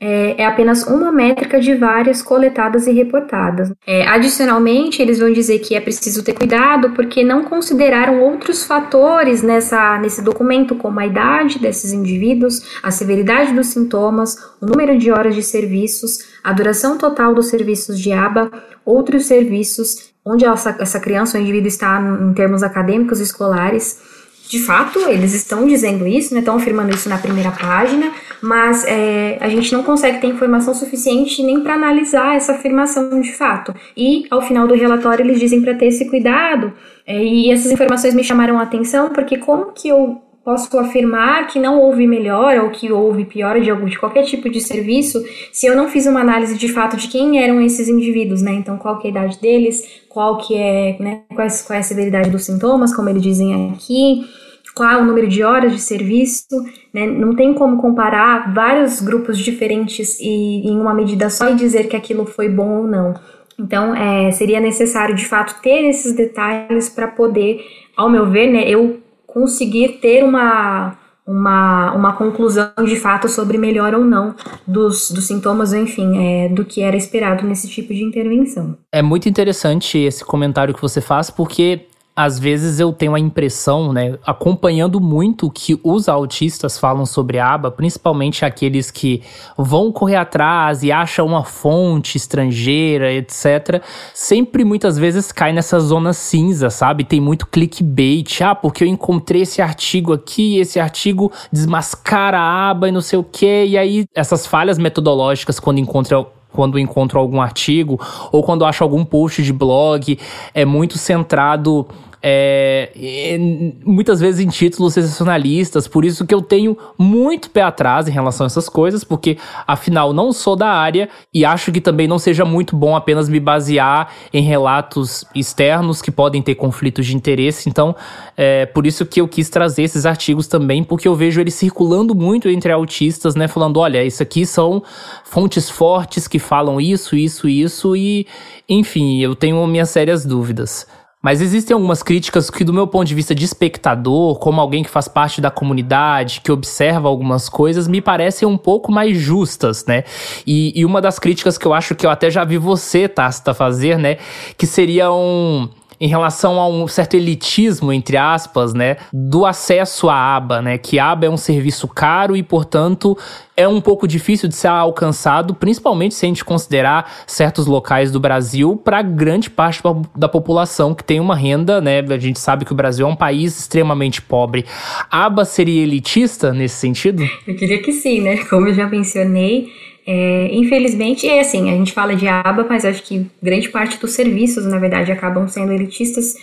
é, é, apenas uma métrica de várias coletadas e reportadas. É, adicionalmente, eles vão dizer que é preciso ter cuidado porque não consideraram outros fatores nessa, nesse documento, como a idade desses indivíduos, a severidade dos sintomas, o número de horas de serviços, a duração total dos serviços de aba, outros serviços, onde essa, essa criança ou indivíduo está em termos acadêmicos e escolares de fato, eles estão dizendo isso, né, estão afirmando isso na primeira página, mas é, a gente não consegue ter informação suficiente nem para analisar essa afirmação de fato. E ao final do relatório eles dizem para ter esse cuidado, é, e essas informações me chamaram a atenção, porque como que eu posso afirmar que não houve melhora ou que houve piora de algum de qualquer tipo de serviço se eu não fiz uma análise de fato de quem eram esses indivíduos, né? Então, qual que é a idade deles, qual que é, né, qual é, qual é a severidade dos sintomas, como eles dizem aqui, qual o número de horas de serviço, né? Não tem como comparar vários grupos diferentes e em uma medida só e dizer que aquilo foi bom ou não. Então, é, seria necessário de fato ter esses detalhes para poder, ao meu ver, né, eu conseguir ter uma, uma, uma conclusão de fato sobre melhor ou não dos, dos sintomas, enfim, é, do que era esperado nesse tipo de intervenção. É muito interessante esse comentário que você faz, porque às vezes eu tenho a impressão, né, acompanhando muito o que os autistas falam sobre aba, principalmente aqueles que vão correr atrás e acham uma fonte estrangeira, etc. Sempre muitas vezes cai nessa zona cinza, sabe? Tem muito clickbait. Ah, porque eu encontrei esse artigo aqui, esse artigo desmascara a aba e não sei o quê. E aí essas falhas metodológicas quando encontram quando encontro algum artigo ou quando acho algum post de blog, é muito centrado é, muitas vezes em títulos sensacionalistas, por isso que eu tenho muito pé atrás em relação a essas coisas, porque afinal não sou da área e acho que também não seja muito bom apenas me basear em relatos externos que podem ter conflitos de interesse. Então, é por isso que eu quis trazer esses artigos também, porque eu vejo eles circulando muito entre autistas, né, falando, olha, isso aqui são fontes fortes que falam isso, isso, isso e, enfim, eu tenho minhas sérias dúvidas. Mas existem algumas críticas que, do meu ponto de vista de espectador, como alguém que faz parte da comunidade, que observa algumas coisas, me parecem um pouco mais justas, né? E, e uma das críticas que eu acho que eu até já vi você, Tasta, fazer, né? Que seria um em relação a um certo elitismo, entre aspas, né, do acesso à aba, né, que aba é um serviço caro e, portanto, é um pouco difícil de ser alcançado, principalmente se a gente considerar certos locais do Brasil para grande parte da população que tem uma renda, né, a gente sabe que o Brasil é um país extremamente pobre. A aba seria elitista nesse sentido? Eu diria que sim, né, como eu já mencionei, é, infelizmente, é assim, a gente fala de aba, mas acho que grande parte dos serviços, na verdade, acabam sendo elitistas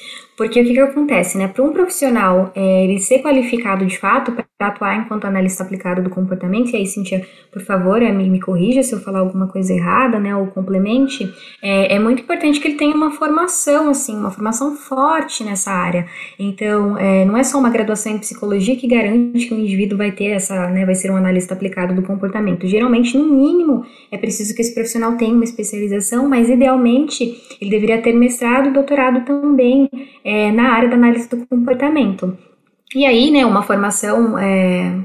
porque o que, que acontece, né? Para um profissional é, ele ser qualificado de fato para atuar enquanto analista aplicado do comportamento, e aí, Cintia, por favor, é, me, me corrija se eu falar alguma coisa errada, né? Ou complemente, é, é muito importante que ele tenha uma formação, assim, uma formação forte nessa área. Então, é, não é só uma graduação em psicologia que garante que o indivíduo vai ter essa, né? Vai ser um analista aplicado do comportamento. Geralmente, no mínimo, é preciso que esse profissional tenha uma especialização, mas idealmente ele deveria ter mestrado e doutorado também é, na área da análise do comportamento. E aí, né, uma formação é,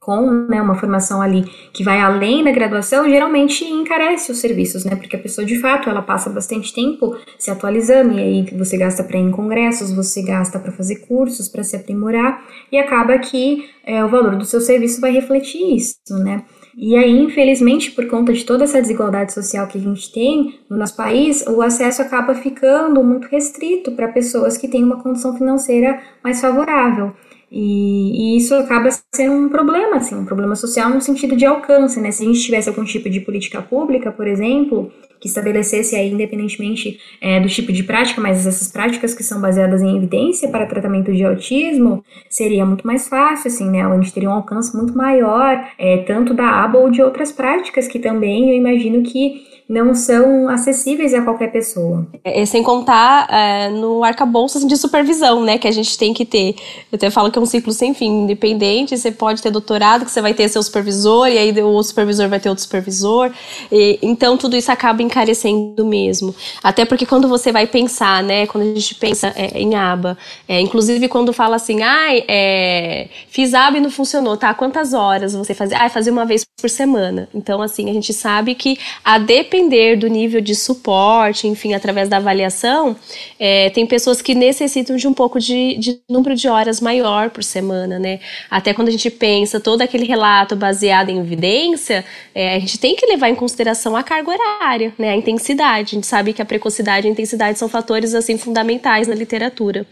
com né, uma formação ali que vai além da graduação, geralmente encarece os serviços, né? Porque a pessoa de fato ela passa bastante tempo se atualizando, e aí você gasta para ir em congressos, você gasta para fazer cursos, para se aprimorar, e acaba que é, o valor do seu serviço vai refletir isso, né? E aí, infelizmente, por conta de toda essa desigualdade social que a gente tem no nosso país, o acesso acaba ficando muito restrito para pessoas que têm uma condição financeira mais favorável. E, e, isso acaba sendo um problema, assim, um problema social no sentido de alcance, né? Se a gente tivesse algum tipo de política pública, por exemplo, que estabelecesse aí, independentemente é, do tipo de prática, mas essas práticas que são baseadas em evidência para tratamento de autismo, seria muito mais fácil, assim, né? A gente teria um alcance muito maior, é, tanto da aba ou de outras práticas que também eu imagino que não são acessíveis a qualquer pessoa. É, sem contar é, no arcabouço assim, de supervisão, né, que a gente tem que ter. Eu até falo que é um ciclo sem fim, independente, você pode ter doutorado, que você vai ter seu supervisor, e aí o supervisor vai ter outro supervisor, e, então tudo isso acaba encarecendo mesmo. Até porque quando você vai pensar, né, quando a gente pensa é, em aba, é, inclusive quando fala assim, ai, ah, fiz aba e não funcionou, tá, quantas horas você fazia? Ah, fazia uma vez por semana. Então, assim, a gente sabe que a dependência depender do nível de suporte, enfim, através da avaliação, é, tem pessoas que necessitam de um pouco de, de, número de horas maior por semana, né? Até quando a gente pensa todo aquele relato baseado em evidência, é, a gente tem que levar em consideração a carga horária, né? A intensidade. A gente sabe que a precocidade e a intensidade são fatores assim fundamentais na literatura.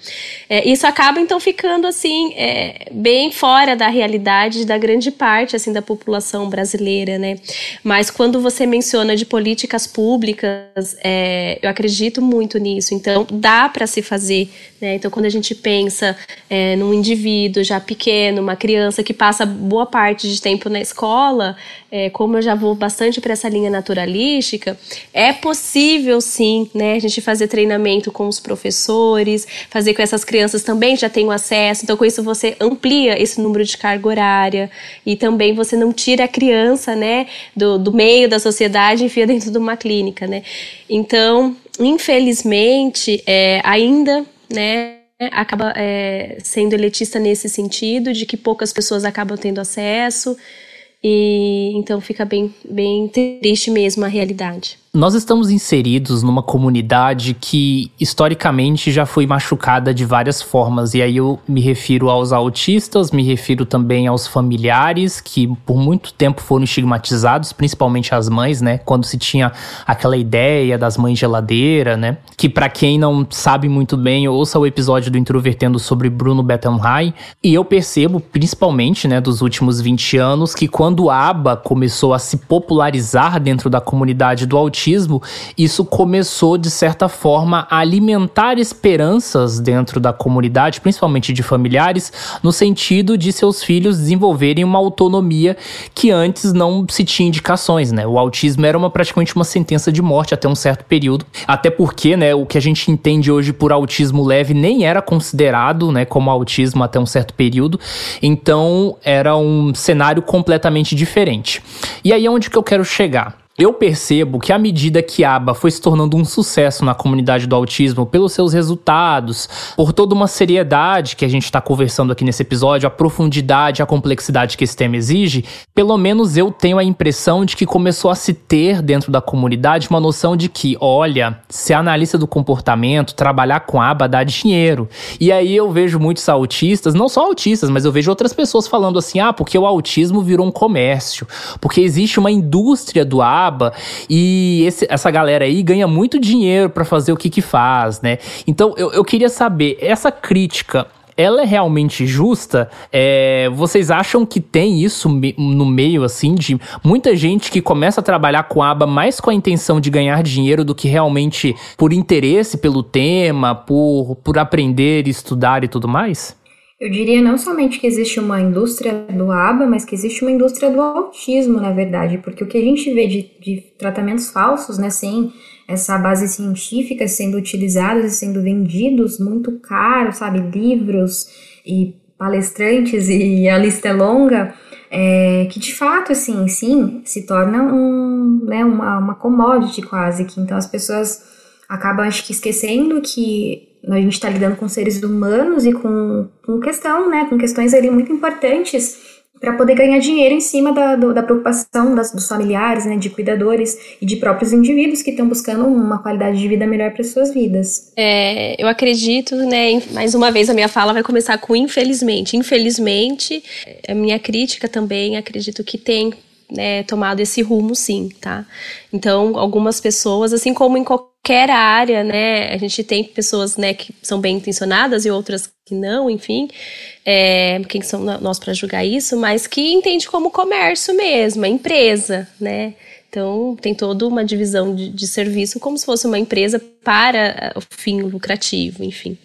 É, isso acaba então ficando assim é, bem fora da realidade da grande parte assim da população brasileira, né? Mas quando você menciona de política políticas públicas, é, eu acredito muito nisso. Então, dá para se fazer. Né? Então, quando a gente pensa é, num indivíduo já pequeno, uma criança que passa boa parte de tempo na escola, é, como eu já vou bastante para essa linha naturalística, é possível sim né, a gente fazer treinamento com os professores, fazer com essas crianças também já tenham acesso. Então, com isso, você amplia esse número de carga horária e também você não tira a criança né, do, do meio da sociedade enfia dentro dentro de uma clínica, né? Então, infelizmente, é, ainda, né, acaba é, sendo elitista nesse sentido, de que poucas pessoas acabam tendo acesso, e então fica bem, bem triste mesmo a realidade. Nós estamos inseridos numa comunidade que historicamente já foi machucada de várias formas, e aí eu me refiro aos autistas, me refiro também aos familiares que por muito tempo foram estigmatizados, principalmente as mães, né? Quando se tinha aquela ideia das mães geladeira, né? Que para quem não sabe muito bem, ouça o episódio do Introvertendo sobre Bruno Bettenheim, e eu percebo, principalmente, né, dos últimos 20 anos, que quando a aba começou a se popularizar dentro da comunidade do autismo, autismo, isso começou, de certa forma, a alimentar esperanças dentro da comunidade, principalmente de familiares, no sentido de seus filhos desenvolverem uma autonomia que antes não se tinha indicações, né? O autismo era uma, praticamente uma sentença de morte até um certo período, até porque, né, o que a gente entende hoje por autismo leve nem era considerado, né, como autismo até um certo período, então era um cenário completamente diferente. E aí é onde que eu quero chegar. Eu percebo que à medida que a aba foi se tornando um sucesso na comunidade do autismo pelos seus resultados, por toda uma seriedade que a gente está conversando aqui nesse episódio, a profundidade, a complexidade que esse tema exige, pelo menos eu tenho a impressão de que começou a se ter dentro da comunidade uma noção de que, olha, ser analista do comportamento, trabalhar com aba dá dinheiro. E aí eu vejo muitos autistas, não só autistas, mas eu vejo outras pessoas falando assim: ah, porque o autismo virou um comércio, porque existe uma indústria do aba acaba e esse, essa galera aí ganha muito dinheiro para fazer o que que faz, né? Então eu, eu queria saber, essa crítica ela é realmente justa? É, vocês acham que tem isso no meio, assim, de muita gente que começa a trabalhar com a aba mais com a intenção de ganhar dinheiro do que realmente por interesse pelo tema, por, por aprender, estudar e tudo mais? Eu diria não somente que existe uma indústria do ABA, mas que existe uma indústria do autismo, na verdade, porque o que a gente vê de, de tratamentos falsos, né, sem essa base científica sendo utilizados e sendo vendidos muito caro, sabe, livros e palestrantes e a lista é longa, é, que de fato, assim, sim, se torna um, né, uma, uma commodity quase, que então as pessoas acabam, acho que, esquecendo que a gente está lidando com seres humanos e com, com questão, né, com questões ali muito importantes para poder ganhar dinheiro em cima da, do, da preocupação das, dos familiares, né, de cuidadores e de próprios indivíduos que estão buscando uma qualidade de vida melhor para suas vidas. É, eu acredito, né, mais uma vez a minha fala vai começar com infelizmente. Infelizmente, a minha crítica também acredito que tem né, tomado esse rumo, sim, tá? Então, algumas pessoas, assim como em qualquer qualquer área, né? A gente tem pessoas, né, que são bem intencionadas e outras que não, enfim. É, quem são nós para julgar isso, mas que entende como comércio mesmo, é empresa, né? Então, tem toda uma divisão de, de, serviço como se fosse uma empresa para eh, o fim lucrativo, enfim.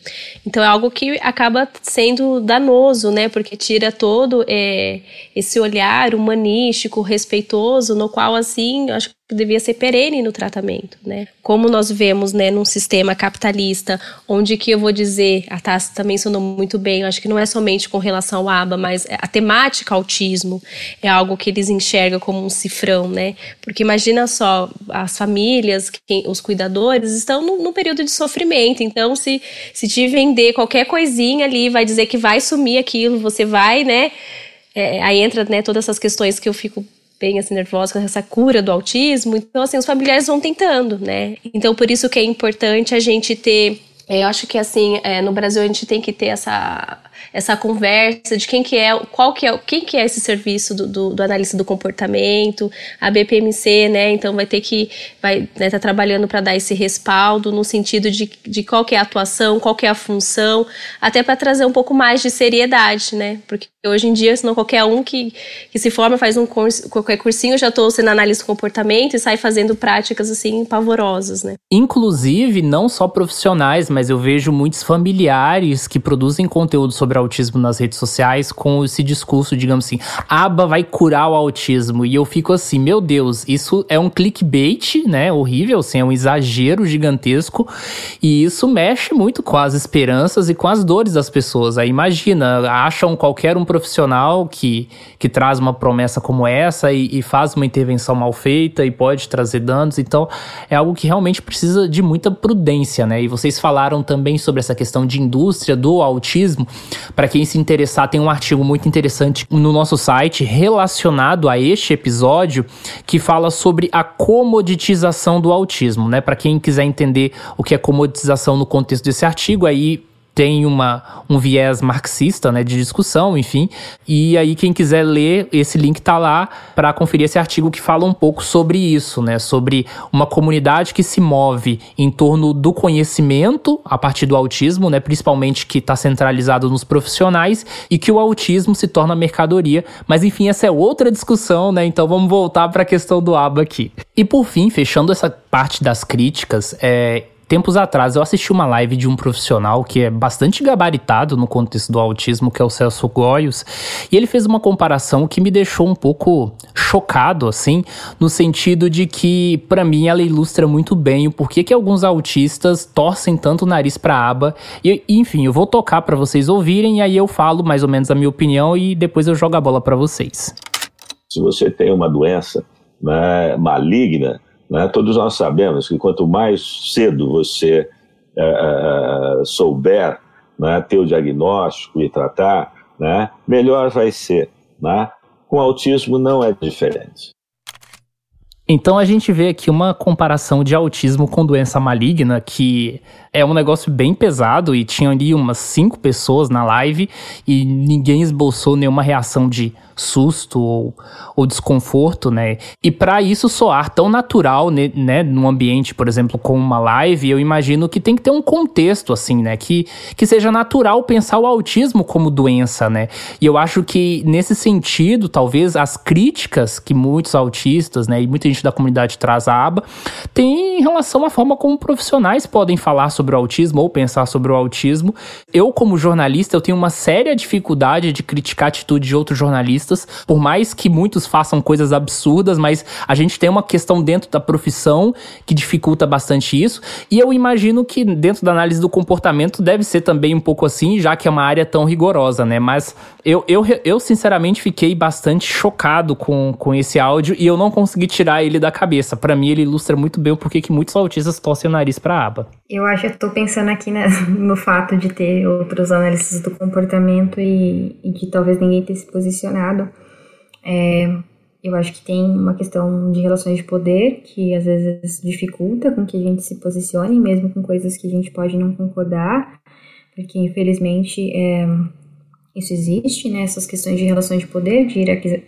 Então, é algo que acaba sendo danoso, né? Porque tira todo é, esse olhar humanístico, respeitoso, no qual, assim, eu acho que devia ser perene no tratamento, né? Como nós vemos, né, num sistema capitalista, onde que eu vou dizer, a Tassi também sonou muito bem, eu acho que não é somente com relação ao ABA, mas a temática autismo é algo que eles enxergam como um cifrão, né? Porque imagina só, as famílias, quem, os cuidadores estão num, num período de sofrimento, então se, se te vender qualquer coisinha ali, vai dizer que vai sumir aquilo, você vai, né? É, aí entra né, todas essas questões que eu fico bem assim nervosa com essa cura do autismo. Então assim, os familiares vão tentando, né? Então por isso que é importante a gente ter eu acho que assim, é, no Brasil a gente tem que ter essa essa conversa de quem que é, qual que é, quem que é esse serviço do, do, do analista do comportamento, a BPMC, né? Então vai ter que vai né, tá trabalhando para dar esse respaldo no sentido de, de qual que é a atuação, qual que é a função, até para trazer um pouco mais de seriedade, né? Porque hoje em dia, senão qualquer um que, que se forma faz um curso, qualquer cursinho, já estou sendo analista do comportamento e sai fazendo práticas assim pavorosas, né? Inclusive, não só profissionais, mas eu vejo muitos familiares que produzem conteúdo sobre autismo nas redes sociais com esse discurso, digamos assim, aba vai curar o autismo. E eu fico assim, meu Deus, isso é um clickbait, né? Horrível, assim, é um exagero gigantesco. E isso mexe muito com as esperanças e com as dores das pessoas. Aí imagina, acham qualquer um profissional que, que traz uma promessa como essa e, e faz uma intervenção mal feita e pode trazer danos. Então, é algo que realmente precisa de muita prudência, né? E vocês falaram também sobre essa questão de indústria do autismo. Para quem se interessar, tem um artigo muito interessante no nosso site relacionado a este episódio que fala sobre a comoditização do autismo, né? Para quem quiser entender o que é comoditização no contexto desse artigo, aí tem uma, um viés marxista, né, de discussão, enfim. E aí quem quiser ler, esse link tá lá para conferir esse artigo que fala um pouco sobre isso, né, sobre uma comunidade que se move em torno do conhecimento a partir do autismo, né, principalmente que está centralizado nos profissionais e que o autismo se torna mercadoria. Mas enfim, essa é outra discussão, né? Então vamos voltar para a questão do aba aqui. E por fim, fechando essa parte das críticas, é, tempos atrás eu assisti uma live de um profissional que é bastante gabaritado no contexto do autismo, que é o Celso Goios, e ele fez uma comparação que me deixou um pouco chocado, assim, no sentido de que, para mim, ela ilustra muito bem o porquê que alguns autistas torcem tanto o nariz pra aba. E, enfim, eu vou tocar para vocês ouvirem, e aí eu falo mais ou menos a minha opinião e depois eu jogo a bola para vocês. Se você tem uma doença né, maligna, né? Todos nós sabemos que quanto mais cedo você é, souber né, ter o diagnóstico e tratar, né, melhor vai ser. Né? Com autismo não é diferente. Então a gente vê aqui uma comparação de autismo com doença maligna que é um negócio bem pesado e tinha ali umas cinco pessoas na live e ninguém esboçou nenhuma reação de susto ou, ou desconforto, né? E para isso soar tão natural, né, né, num ambiente, por exemplo, como uma live, eu imagino que tem que ter um contexto assim, né, que, que seja natural pensar o autismo como doença, né? E eu acho que nesse sentido, talvez as críticas que muitos autistas, né, e muita gente da comunidade traz à aba, tem em relação à forma como profissionais podem falar sobre sobre o autismo ou pensar sobre o autismo. Eu, como jornalista, eu tenho uma séria dificuldade de criticar a atitude de outros jornalistas, por mais que muitos façam coisas absurdas, mas a gente tem uma questão dentro da profissão que dificulta bastante isso. E eu imagino que dentro da análise do comportamento deve ser também um pouco assim, já que é uma área tão rigorosa, né? Mas eu, eu, eu sinceramente fiquei bastante chocado com, com esse áudio e eu não consegui tirar ele da cabeça. Para mim, ele ilustra muito bem o porquê que muitos autistas torcem o nariz pra aba. Eu acho estou pensando aqui né, [laughs] no fato de ter outros análises do comportamento e, e de talvez ninguém ter se posicionado. É, eu acho que tem uma questão de relações de poder que às vezes dificulta com que a gente se posicione, mesmo com coisas que a gente pode não concordar, porque infelizmente é, isso existe, né? Essas questões de relações de poder, de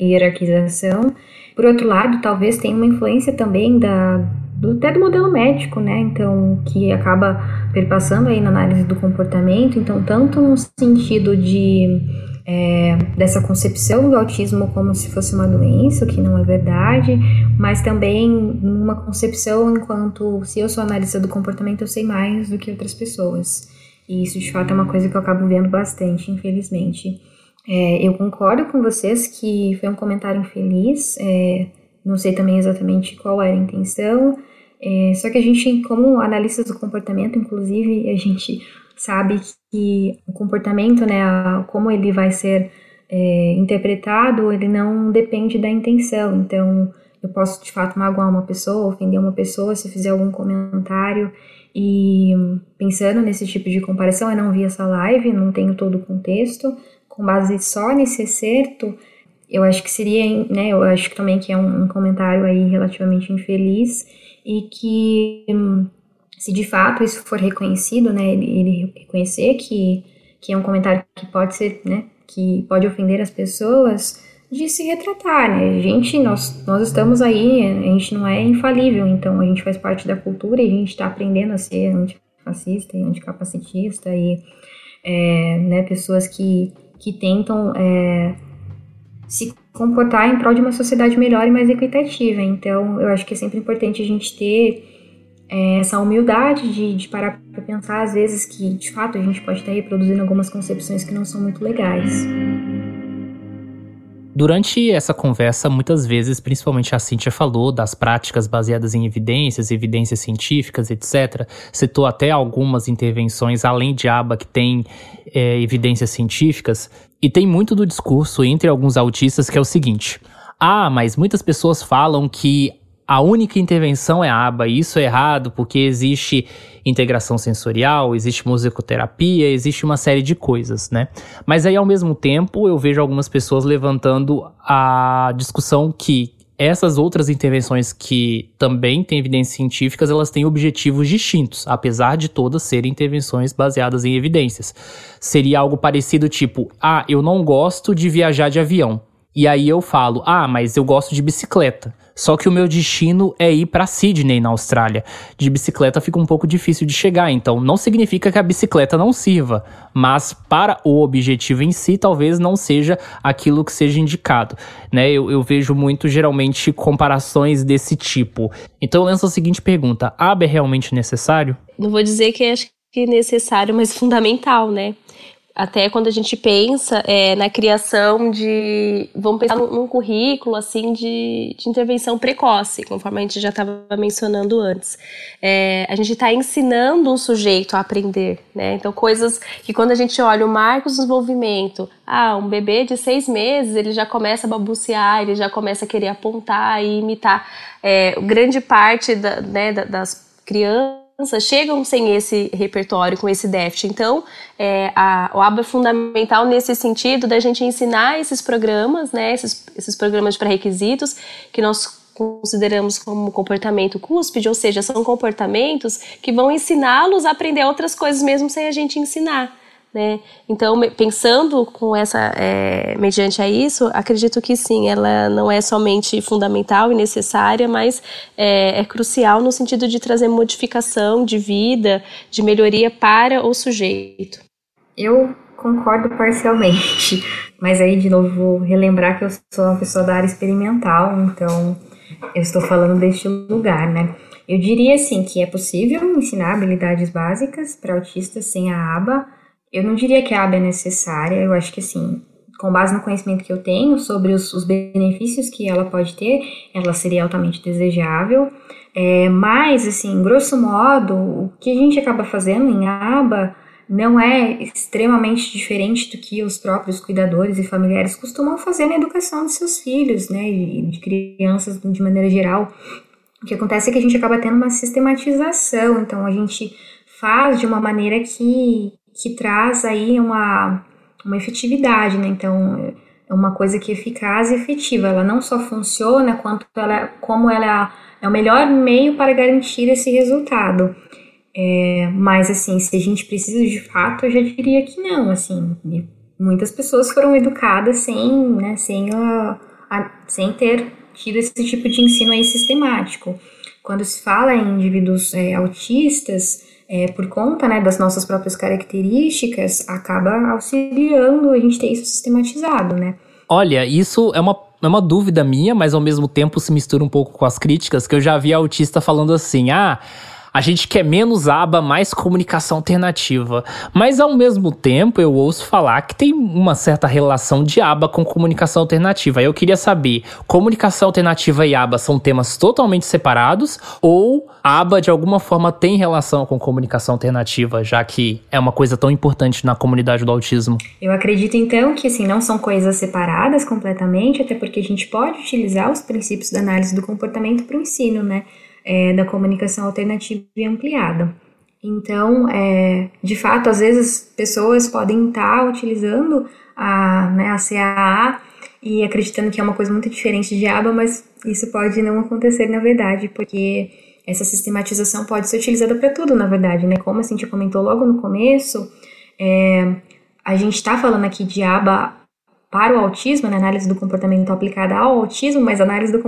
hierarquização. Por outro lado, talvez tenha uma influência também da, do, até do modelo médico, né? Então, que acaba perpassando aí na análise do comportamento. Então, tanto no sentido de é, dessa concepção do autismo como se fosse uma doença, o que não é verdade, mas também uma concepção enquanto se eu sou analista do comportamento, eu sei mais do que outras pessoas. E isso de fato é uma coisa que eu acabo vendo bastante, infelizmente. É, eu concordo com vocês que foi um comentário infeliz. É, não sei também exatamente qual era a intenção, é, só que a gente, como analistas do comportamento, inclusive, a gente sabe que o comportamento, né, como ele vai ser é, interpretado, ele não depende da intenção. Então, eu posso de fato magoar uma pessoa, ofender uma pessoa se fizer algum comentário. E pensando nesse tipo de comparação, eu não vi essa live, não tenho todo o contexto. Com base só nesse acerto, eu acho que seria, né, eu acho que também que é um, um comentário aí relativamente infeliz e que se de fato isso for reconhecido, né, ele, ele, reconhecer que, que é um comentário que pode ser, né, que pode ofender as pessoas, de se retratar, né, a gente, nós, nós estamos aí, a gente não é infalível, então a gente faz parte da cultura e a gente está aprendendo a ser antifascista e anticapacitista e, é, né, pessoas que, que tentam é, se comportar em prol de uma sociedade melhor e mais equitativa. Então, eu acho que é sempre importante a gente ter é, essa humildade de, de parar para pensar, às vezes, que de fato a gente pode estar reproduzindo algumas concepções que não são muito legais. Durante essa conversa, muitas vezes, principalmente a Cíntia falou das práticas baseadas em evidências, evidências científicas, etc. Citou até algumas intervenções, além de aba, que tem é, evidências científicas. E tem muito do discurso entre alguns autistas que é o seguinte: ah, mas muitas pessoas falam que a única intervenção é a aba, e isso é errado porque existe integração sensorial, existe musicoterapia, existe uma série de coisas, né? Mas aí ao mesmo tempo eu vejo algumas pessoas levantando a discussão que essas outras intervenções que também têm evidências científicas, elas têm objetivos distintos, apesar de todas serem intervenções baseadas em evidências. Seria algo parecido tipo, ah, eu não gosto de viajar de avião. E aí eu falo, ah, mas eu gosto de bicicleta. Só que o meu destino é ir para Sydney, na Austrália. De bicicleta fica um pouco difícil de chegar, então não significa que a bicicleta não sirva, mas para o objetivo em si, talvez não seja aquilo que seja indicado. Né? Eu, eu vejo muito, geralmente, comparações desse tipo. Então eu lanço a seguinte pergunta: ABA é realmente necessário? Não vou dizer que acho que é necessário, mas fundamental, né? Até quando a gente pensa é, na criação de. Vamos pensar num, currículo assim de, de, intervenção precoce, conforme a gente já estava mencionando antes. É, a gente está ensinando um sujeito a aprender, né? Então, coisas que quando a gente olha o marco do desenvolvimento, ah, um bebê de seis meses, ele já começa a babucear, ele já começa a querer apontar e imitar. É, grande parte da, né, das crianças chegam sem esse repertório, com esse déficit. Então, é, a, o ABA é fundamental nesse sentido da gente ensinar esses programas, né, esses, esses programas de pré-requisitos, que nós consideramos como comportamento cúspide, ou seja, são comportamentos que vão ensiná-los a aprender outras coisas mesmo sem a gente ensinar. Né? Então, pensando com essa, é, mediante a isso, acredito que sim, ela não é somente fundamental e necessária, mas é, é crucial no sentido de trazer modificação de vida, de melhoria para o sujeito. Eu concordo parcialmente, [laughs] mas aí de novo vou relembrar que eu sou uma pessoa da área experimental, então eu estou falando deste lugar, né? Eu diria assim que é possível ensinar habilidades básicas para autistas sem a aba, eu não diria que a aba é necessária, eu acho que assim, com base no conhecimento que eu tenho sobre os, os benefícios que ela pode ter, ela seria altamente desejável. É, mas, assim, grosso modo, o que a gente acaba fazendo em aba não é extremamente diferente do que os próprios cuidadores e familiares costumam fazer na educação de seus filhos, né, de crianças de maneira geral. O que acontece é que a gente acaba tendo uma sistematização, então a gente faz de uma maneira que, que traz aí uma, uma efetividade, né? Então, é uma coisa que é eficaz e efetiva. Ela não só funciona, quanto ela, como ela é o melhor meio para garantir esse resultado. É, mas, assim, se a gente precisa de fato, eu já diria que não, assim. Muitas pessoas foram educadas sem, né, sem, a, a, sem ter tido esse tipo de ensino aí sistemático. Quando se fala em indivíduos é, autistas, é, por conta né, das nossas próprias características, acaba auxiliando a gente ter isso sistematizado, né? Olha, isso é uma, é uma dúvida minha, mas ao mesmo tempo se mistura um pouco com as críticas, que eu já vi autista falando assim, ah a gente quer menos aba, mais comunicação alternativa. Mas ao mesmo tempo eu ouço falar que tem uma certa relação de aba com comunicação alternativa. Eu queria saber, comunicação alternativa e aba são temas totalmente separados ou aba de alguma forma tem relação com comunicação alternativa, já que é uma coisa tão importante na comunidade do autismo? Eu acredito então que assim não são coisas separadas completamente, até porque a gente pode utilizar os princípios da análise do comportamento para o ensino, né? É, da comunicação alternativa e ampliada. Então, é, de fato, às vezes pessoas podem estar utilizando a, né, a CAA e acreditando que é uma coisa muito diferente de ABA, mas isso pode não acontecer na verdade, porque essa sistematização pode ser utilizada para tudo, na verdade, né? Como a gente comentou logo no começo, é, a gente está falando aqui de aba para o autismo, né, análise do comportamento aplicada ao autismo, mas a análise do,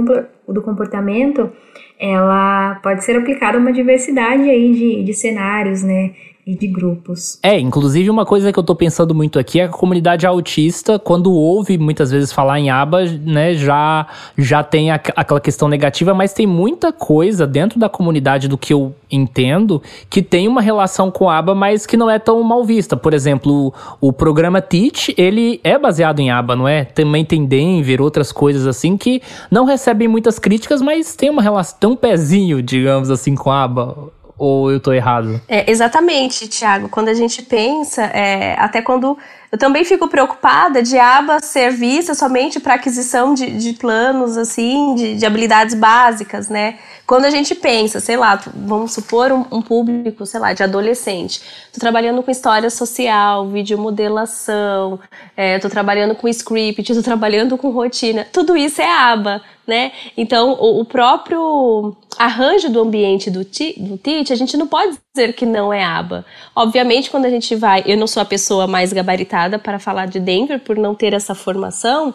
do comportamento ela pode ser aplicada a uma diversidade aí de, de cenários, né? De grupos. É, inclusive uma coisa que eu tô pensando muito aqui é a comunidade autista, quando ouve muitas vezes falar em aba, né, já, já tem a, aquela questão negativa, mas tem muita coisa dentro da comunidade do que eu entendo que tem uma relação com aba, mas que não é tão mal vista. Por exemplo, o, o programa Teach, ele é baseado em aba, não é? Também tem Denver, outras coisas assim que não recebem muitas críticas, mas tem uma relação, tem um pezinho, digamos assim, com aba ou eu tô errado? É, exatamente, Tiago. Quando a gente pensa, é, até quando eu também fico preocupada de aba ser vista somente para aquisição de, de, planos, assim, de, de, habilidades básicas, né? Quando a gente pensa, sei lá, vamos supor um, um público, sei lá, de adolescente. Tô trabalhando com história social, videomodelação, é, tô trabalhando com script, tô trabalhando com rotina. Tudo isso é aba, né? Então, o, o próprio arranjo do ambiente do, ti, do a gente não pode dizer que não é aba. Obviamente, quando a gente vai, eu não sou a pessoa mais gabaritada para falar de Denver por não ter essa formação,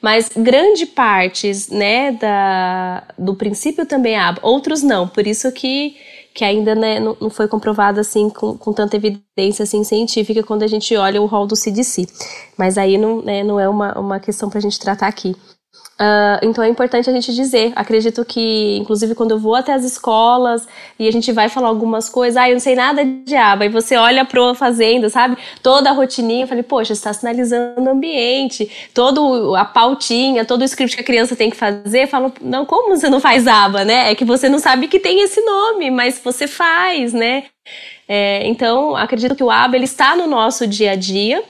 mas grande partes, né, da, do princípio também aba, outros não, por isso que que ainda né, não, não, foi comprovado assim com, com, tanta evidência assim, científica quando a gente olha o rol do CDC. Mas aí não, né, não é uma, uma questão para a gente tratar aqui. Uh, então é importante a gente dizer. Acredito que, inclusive, quando eu vou até as escolas e a gente vai falar algumas coisas, ah, eu não sei nada de aba, e você olha pro fazenda, sabe? Toda a rotininha, eu falei, poxa, está sinalizando o ambiente, toda a pautinha, todo o script que a criança tem que fazer. Falo, não, como você não faz aba, né? É que você não sabe que tem esse nome, mas você faz, né? É, então, acredito que o aba ele está no nosso dia a dia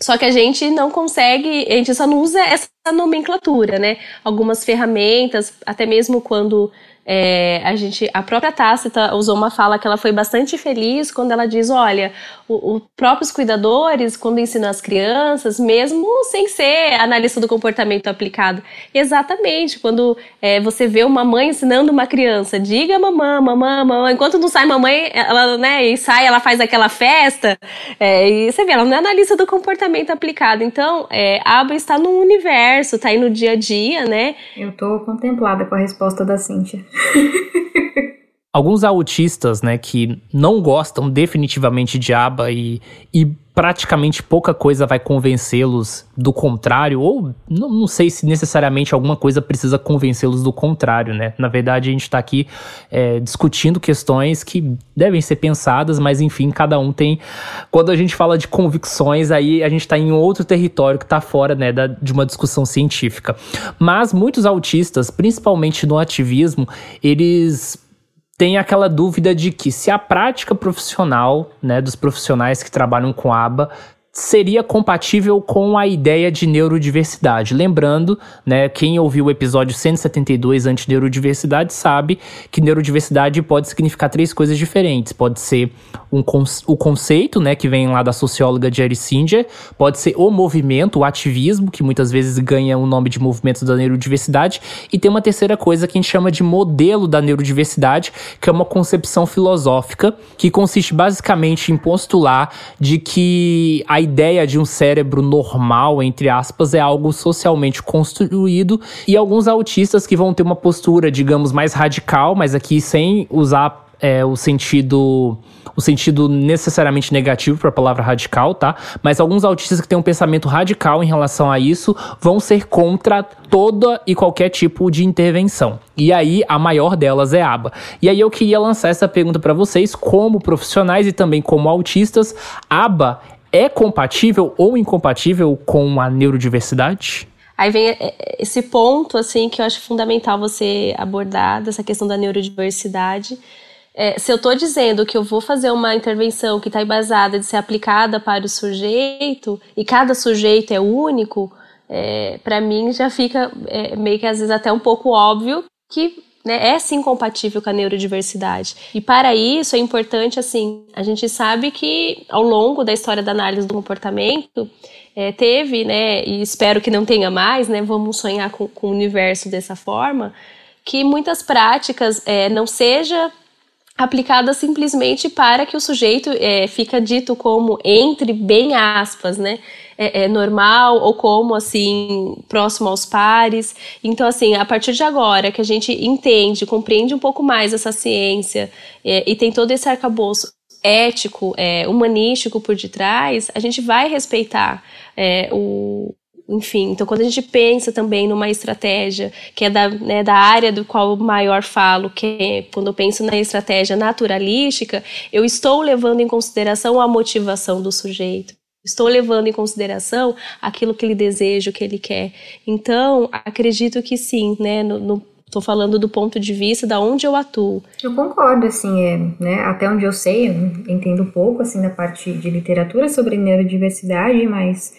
só que a gente não consegue, a gente só não usa essa nomenclatura, né? Algumas ferramentas, até mesmo quando é, a gente, a própria Tácita usou uma fala que ela foi bastante feliz quando ela diz, olha, os próprios cuidadores, quando ensinam as crianças, mesmo sem ser analista do comportamento aplicado, exatamente, quando é, você vê uma mãe ensinando uma criança, diga mamãe, mamãe, mamãe, enquanto não sai mamãe, ela, né, e sai, ela faz aquela festa, é, e você vê, ela não é analista do comportamento aplicado, então, é, a aba está no universo, está aí no dia a dia, né? Eu tô contemplada com a resposta da Cíntia. [laughs] Alguns autistas, né, que não gostam definitivamente de aba e, e praticamente pouca coisa vai convencê-los do contrário, ou não, não, sei se necessariamente alguma coisa precisa convencê-los do contrário, né? Na verdade, a gente está aqui é, discutindo questões que devem ser pensadas, mas enfim, cada um tem. Quando a gente fala de convicções, aí a gente está em outro território que está fora né, da, de uma discussão científica. Mas muitos autistas, principalmente no ativismo, eles tem aquela dúvida de que se a prática profissional, né, dos profissionais que trabalham com aba seria compatível com a ideia de neurodiversidade. Lembrando, né, quem ouviu o episódio 172 anti-neurodiversidade sabe que neurodiversidade pode significar três coisas diferentes. Pode ser um o conceito, né, que vem lá da socióloga Jerry Singer, pode ser o movimento, o ativismo, que muitas vezes ganha o nome de movimento da neurodiversidade, e tem uma terceira coisa que a gente chama de modelo da neurodiversidade, que é uma concepção filosófica que consiste basicamente em postular de que a ideia de um cérebro normal, entre aspas, é algo socialmente construído e alguns autistas que vão ter uma postura, digamos, mais radical, mas aqui sem usar é, o sentido o sentido necessariamente negativo para a palavra radical, tá? Mas alguns autistas que têm um pensamento radical em relação a isso vão ser contra toda e qualquer tipo de intervenção. E aí a maior delas é a aba. E aí eu queria lançar essa pergunta para vocês, como profissionais e também como autistas, aba é compatível ou incompatível com a neurodiversidade? Aí vem é, é, esse ponto, assim, que eu acho fundamental você abordar, dessa questão da neurodiversidade. É, se eu estou dizendo que eu vou fazer uma intervenção que está embasada de ser aplicada para o sujeito, e cada sujeito é único, é, para mim já fica é, meio que às vezes até um pouco óbvio que né, é sim compatível com a neurodiversidade. E para isso é importante, assim, a gente sabe que ao longo da história da análise do comportamento, é, teve, né, e espero que não tenha mais, né, vamos sonhar com, com o universo dessa forma, que muitas práticas é, não seja aplicada simplesmente para que o sujeito é, fica dito como entre bem aspas, né? É, é, normal ou como assim próximo aos pares. Então assim, a partir de agora que a gente entende, compreende um pouco mais essa ciência é, e tem todo esse arcabouço ético, é, humanístico por detrás, a gente vai respeitar é, o, enfim, então quando a gente pensa também numa estratégia que é da, né, da área do qual maior falo, que é quando eu penso na estratégia naturalística, eu estou levando em consideração a motivação do sujeito. Estou levando em consideração aquilo que ele deseja, o que ele quer. Então, acredito que sim, né, no, no Estou falando do ponto de vista da onde eu atuo. Eu concordo, assim, é, né, até onde eu sei, eu entendo pouco, assim, da parte de literatura sobre neurodiversidade, mas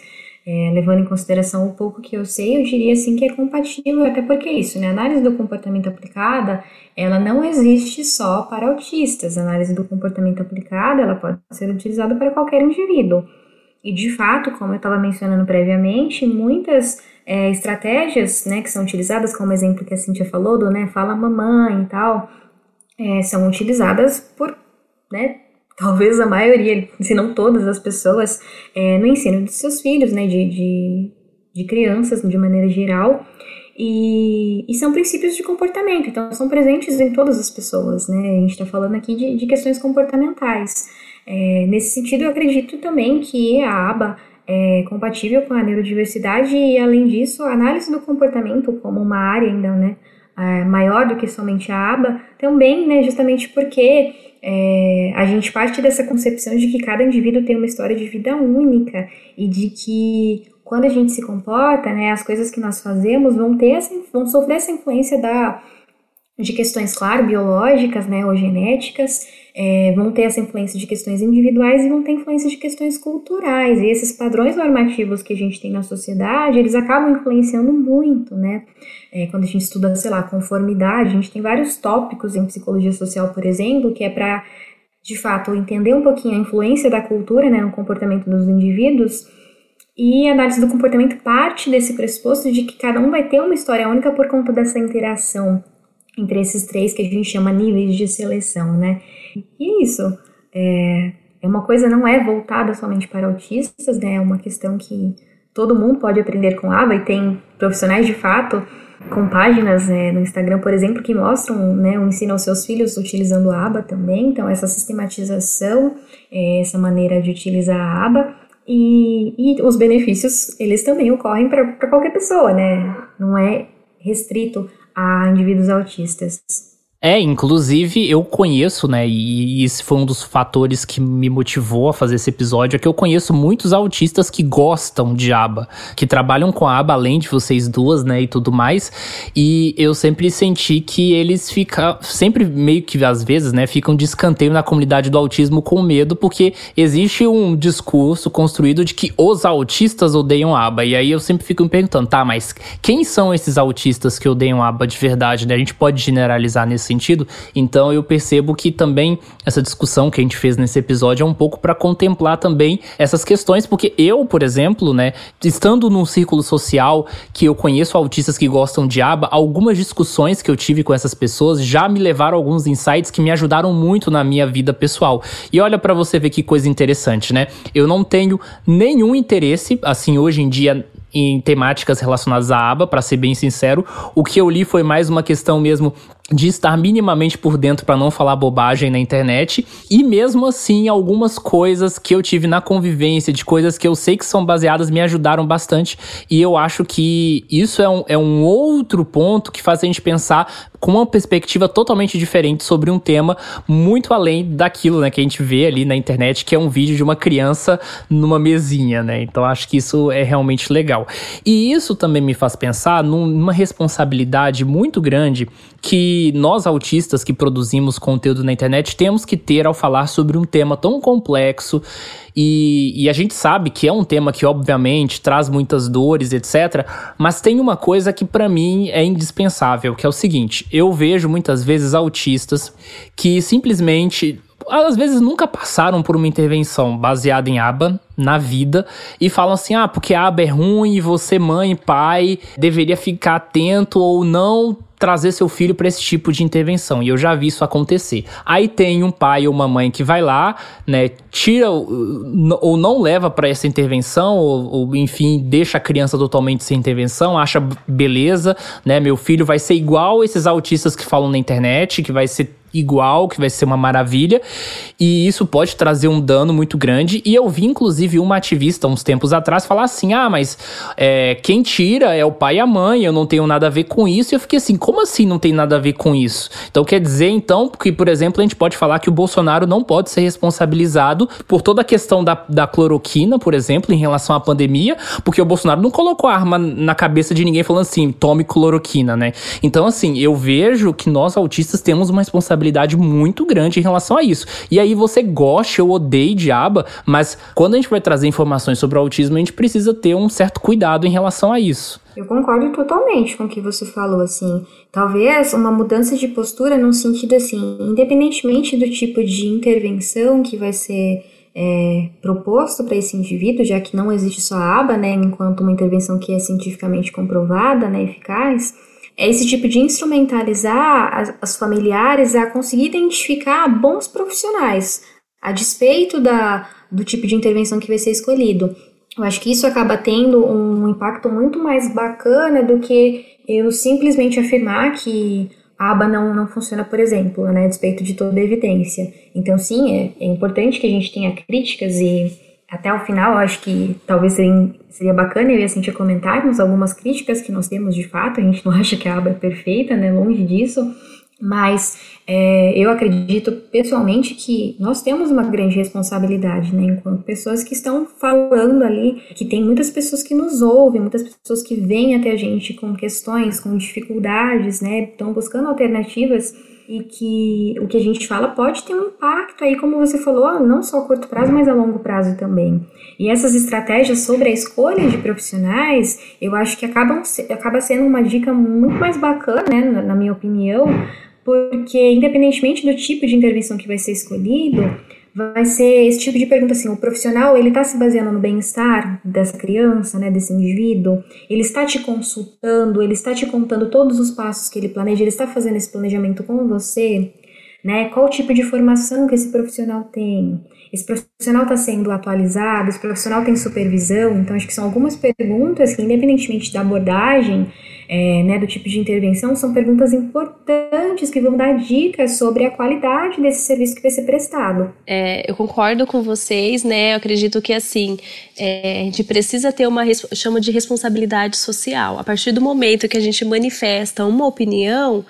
é, levando em consideração o pouco que eu sei, eu diria, assim, que é compatível, até porque é isso, né, análise do comportamento aplicada, ela não existe só para autistas, a análise do comportamento aplicada, ela pode ser utilizada para qualquer indivíduo. E, de fato, como eu estava mencionando previamente, muitas é, estratégias né, que são utilizadas, como exemplo que a Cintia falou, do né, fala mamãe e tal, é, são utilizadas por, né, talvez a maioria, se não todas as pessoas, é, no ensino dos seus filhos, né, de, de, de crianças de maneira geral. E, e, são princípios de comportamento, então são presentes em todas as pessoas, né? A gente está falando aqui de, de questões comportamentais. É, nesse sentido, eu acredito também que a aba é compatível com a neurodiversidade e, além disso, a análise do comportamento como uma área ainda né, é, maior do que somente a aba, também, né, justamente porque é, a gente parte dessa concepção de que cada indivíduo tem uma história de vida única e de que quando a gente se comporta, né, as coisas que nós fazemos vão ter vão sofrer essa influência da de questões, claro, biológicas, né, ou genéticas, é, vão ter essa influência de questões individuais e vão ter influência de questões culturais. E esses padrões normativos que a gente tem na sociedade, eles acabam influenciando muito, né? É, quando a gente estuda, sei lá, conformidade, a gente tem vários tópicos em psicologia social, por exemplo, que é para, de fato, entender um pouquinho a influência da cultura né, no comportamento dos indivíduos. E a análise do comportamento parte desse pressuposto de que cada um vai ter uma história única por conta dessa interação entre esses três que a gente chama níveis de seleção, né? E é isso. É, é uma coisa não é voltada somente para autistas, né? É uma questão que todo mundo pode aprender com ABA e tem profissionais de fato com páginas é, no Instagram, por exemplo, que mostram né, o ensino aos seus filhos utilizando a aba também. Então, essa sistematização, é, essa maneira de utilizar a aba. E, e os benefícios, eles também ocorrem para qualquer pessoa, né? Não é restrito a indivíduos autistas. É, inclusive eu conheço, né, e esse foi um dos fatores que me motivou a fazer esse episódio, é que eu conheço muitos autistas que gostam de aba, que trabalham com a aba além de vocês duas, né, e tudo mais, e eu sempre senti que eles ficam, sempre meio que às vezes, né, ficam de escanteio na comunidade do autismo com medo, porque existe um discurso construído de que os autistas odeiam aba, e aí eu sempre fico me perguntando, tá, mas quem são esses autistas que odeiam aba de verdade, né, a gente pode generalizar nesse sentido. Então eu percebo que também essa discussão que a gente fez nesse episódio é um pouco para contemplar também essas questões, porque eu, por exemplo, né, estando num círculo social que eu conheço autistas que gostam de aba, algumas discussões que eu tive com essas pessoas já me levaram a alguns insights que me ajudaram muito na minha vida pessoal. E olha para você ver que coisa interessante, né? Eu não tenho nenhum interesse, assim, hoje em dia em temáticas relacionadas à aba, para ser bem sincero. O que eu li foi mais uma questão mesmo de estar minimamente por dentro para não falar bobagem na internet. E mesmo assim, algumas coisas que eu tive na convivência, de coisas que eu sei que são baseadas, me ajudaram bastante. E eu acho que isso é um, é um outro ponto que faz a gente pensar com uma perspectiva totalmente diferente sobre um tema muito além daquilo né, que a gente vê ali na internet, que é um vídeo de uma criança numa mesinha, né? Então acho que isso é realmente legal. E isso também me faz pensar numa responsabilidade muito grande que nós autistas que produzimos conteúdo na internet temos que ter ao falar sobre um tema tão complexo e, e, a gente sabe que é um tema que obviamente traz muitas dores, etc. Mas tem uma coisa que para mim é indispensável, que é o seguinte: eu vejo muitas vezes autistas que simplesmente às vezes nunca passaram por uma intervenção baseada em aba na vida e falam assim: ah, porque aba é ruim e você, mãe, pai, deveria ficar atento ou não trazer seu filho para esse tipo de intervenção. E eu já vi isso acontecer. Aí tem um pai ou uma mãe que vai lá, né, tira ou não leva para essa intervenção, ou, ou, enfim, deixa a criança totalmente sem intervenção, acha beleza, né? Meu filho vai ser igual esses autistas que falam na internet, que vai ser igual, que vai ser uma maravilha, e isso pode trazer um dano muito grande. E eu vi, inclusive, uma ativista uns tempos atrás falar assim: ah, mas é, quem tira é o pai e a mãe, eu não tenho nada a ver com isso. E eu fiquei assim: como assim não tem nada a ver com isso? Então quer dizer, então, que, por exemplo, a gente pode falar que o Bolsonaro não pode ser responsabilizado por toda a questão da, da cloroquina, por exemplo, em relação à pandemia, porque o Bolsonaro não colocou a arma na cabeça de ninguém falando assim, tome cloroquina, né? Então, assim, eu vejo que nós autistas temos uma responsabilidade muito grande em relação a isso. E aí você gosta ou odeia diaba, mas quando a gente vai trazer informações sobre o autismo, a gente precisa ter um certo cuidado em relação a isso. Eu concordo totalmente com o que você falou, assim. Talvez uma mudança de postura no sentido assim, independentemente do tipo de intervenção que vai ser é, proposto para esse indivíduo, já que não existe só a aba, né, enquanto uma intervenção que é cientificamente comprovada, né, eficaz, é esse tipo de instrumentalizar as, as familiares a conseguir identificar bons profissionais, a despeito da, do tipo de intervenção que vai ser escolhido. Eu acho que isso acaba tendo um impacto muito mais bacana do que eu simplesmente afirmar que a aba não, não funciona, por exemplo, né, a despeito de toda a evidência. Então, sim, é, é importante que a gente tenha críticas e até o final, acho que talvez seria, seria bacana eu e a Cintia comentarmos algumas críticas que nós temos de fato. A gente não [laughs] acha que a aba é perfeita, né? Longe disso. Mas é, eu acredito pessoalmente que nós temos uma grande responsabilidade, né, enquanto pessoas que estão falando ali, que tem muitas pessoas que nos ouvem, muitas pessoas que vêm até a gente com questões, com dificuldades, né, estão buscando alternativas e que o que a gente fala pode ter um impacto aí, como você falou, não só a curto prazo, mas a longo prazo também. E essas estratégias sobre a escolha de profissionais, eu acho que acabam, acaba sendo uma dica muito mais bacana, né, na, na minha opinião, porque independentemente do tipo de intervenção que vai ser escolhido, vai ser esse tipo de pergunta assim, o profissional, ele está se baseando no bem-estar dessa criança, né, desse indivíduo, ele está te consultando, ele está te contando todos os passos que ele planeja, ele está fazendo esse planejamento com você, né, qual tipo de formação que esse profissional tem, esse profissional está sendo atualizado, esse profissional tem supervisão, então acho que são algumas perguntas que, independentemente da abordagem, é, né, do tipo de intervenção, são perguntas importantes que vão dar dicas sobre a qualidade desse serviço que vai ser prestado. É, eu concordo com vocês, né? Eu acredito que assim é, a gente precisa ter uma chama de responsabilidade social. A partir do momento que a gente manifesta uma opinião,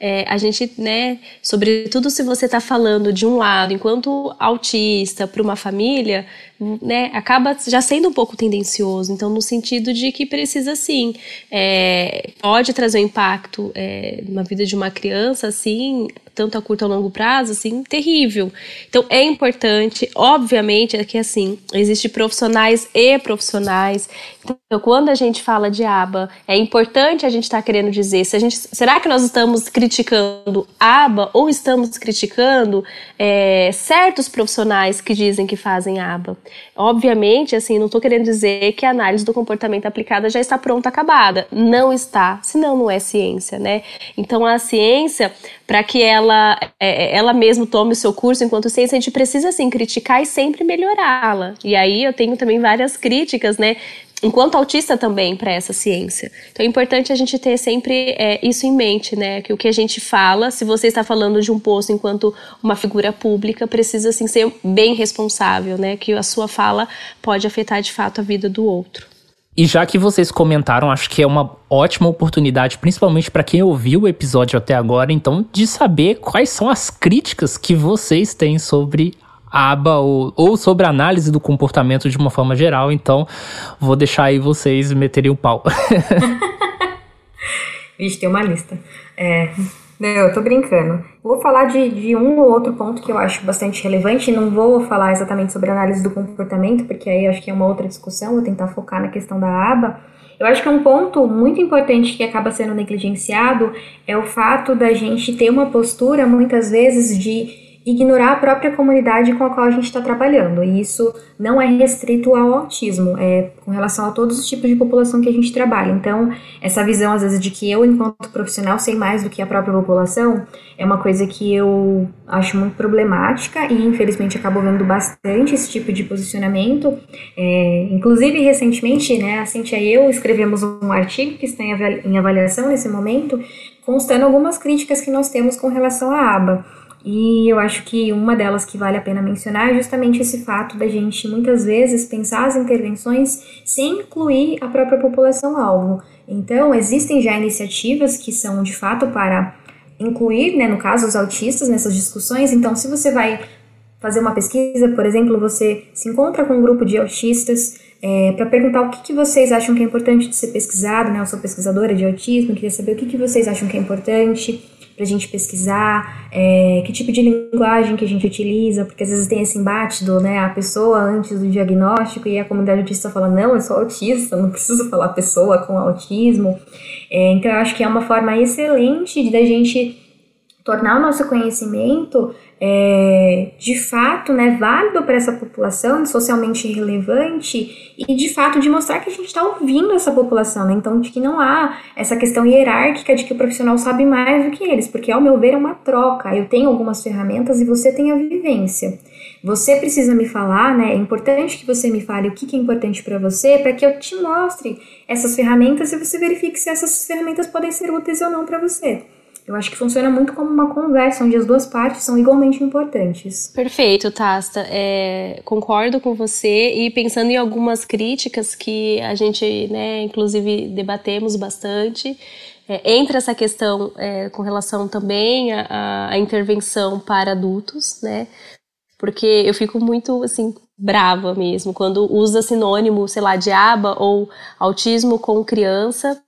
é, a gente, né, sobretudo se você está falando de um lado, enquanto autista, para uma família, né, acaba já sendo um pouco tendencioso. Então, no sentido de que precisa sim, é, pode trazer um impacto é, na vida de uma criança, assim, tanto a curto ou longo prazo, assim, terrível. Então, é importante, obviamente, é que assim, existem profissionais e profissionais. Então, quando a gente fala de aba, é importante a gente estar tá querendo dizer, se a gente, será que nós estamos criticando aba ou estamos criticando é, certos profissionais que dizem que fazem aba? Obviamente, assim, não estou querendo dizer que a análise do comportamento aplicada já está pronta, acabada. Não está, senão não é ciência, né? Então, a ciência, para que ela, é, ela mesma tome o seu curso enquanto ciência, a gente precisa, assim, criticar e sempre melhorá-la. E aí eu tenho também várias críticas, né? Enquanto autista também para essa ciência. Então é importante a gente ter sempre é, isso em mente, né? Que o que a gente fala, se você está falando de um posto enquanto uma figura pública, precisa assim ser bem responsável, né? Que a sua fala pode afetar de fato a vida do outro. E já que vocês comentaram, acho que é uma ótima oportunidade, principalmente para quem ouviu o episódio até agora, então, de saber quais são as críticas que vocês têm sobre aba ou, ou sobre análise do comportamento de uma forma geral, então vou deixar aí vocês meterem o pau. [laughs] Vixe, tem uma lista. É, não, eu tô brincando. Vou falar de, de um ou outro ponto que eu acho bastante relevante. Não vou falar exatamente sobre análise do comportamento, porque aí acho que é uma outra discussão. Vou tentar focar na questão da aba. Eu acho que um ponto muito importante que acaba sendo negligenciado é o fato da gente ter uma postura, muitas vezes, de ignorar a própria comunidade com a qual a gente está trabalhando. E isso não é restrito ao autismo, é com relação a todos os tipos de população que a gente trabalha. Então, essa visão, às vezes, de que eu, enquanto profissional, sei mais do que a própria população, é uma coisa que eu acho muito problemática e, infelizmente, acabo vendo bastante esse tipo de posicionamento. É, inclusive, recentemente, né, a Cintia e eu escrevemos um artigo que está em avaliação nesse momento, constando algumas críticas que nós temos com relação à aba. E eu acho que uma delas que vale a pena mencionar é justamente esse fato da gente muitas vezes pensar as intervenções sem incluir a própria população-alvo. Então, existem já iniciativas que são de fato para incluir, né, no caso, os autistas nessas discussões. Então, se você vai fazer uma pesquisa, por exemplo, você se encontra com um grupo de autistas é, para perguntar o que, que vocês acham que é importante de ser pesquisado, né? Eu sou pesquisadora de autismo, queria saber o que, que vocês acham que é importante para a gente pesquisar, é, que tipo de linguagem que a gente utiliza, porque às vezes tem esse embate do, né, a pessoa antes do diagnóstico e a comunidade autista fala, não, eu sou autista, não preciso falar pessoa com autismo. É, então eu acho que é uma forma excelente da gente tornar o nosso conhecimento é, de fato né, válido para essa população, socialmente relevante, e de fato de mostrar que a gente está ouvindo essa população, né? Então, de que não há essa questão hierárquica de que o profissional sabe mais do que eles, porque ao meu ver é uma troca. Eu tenho algumas ferramentas e você tem a vivência. Você precisa me falar, né? É importante que você me fale o que, que é importante para você, para que eu te mostre essas ferramentas e você verifique se essas ferramentas podem ser úteis ou não para você. Eu acho que funciona muito como uma conversa, onde as duas partes são igualmente importantes. Perfeito, Tasta. É, concordo com você e pensando em algumas críticas que a gente, né, inclusive, debatemos bastante. É, entra essa questão é, com relação também à, à intervenção para adultos, né? Porque eu fico muito, assim, brava mesmo quando usa sinônimo, sei lá, de aba ou autismo com criança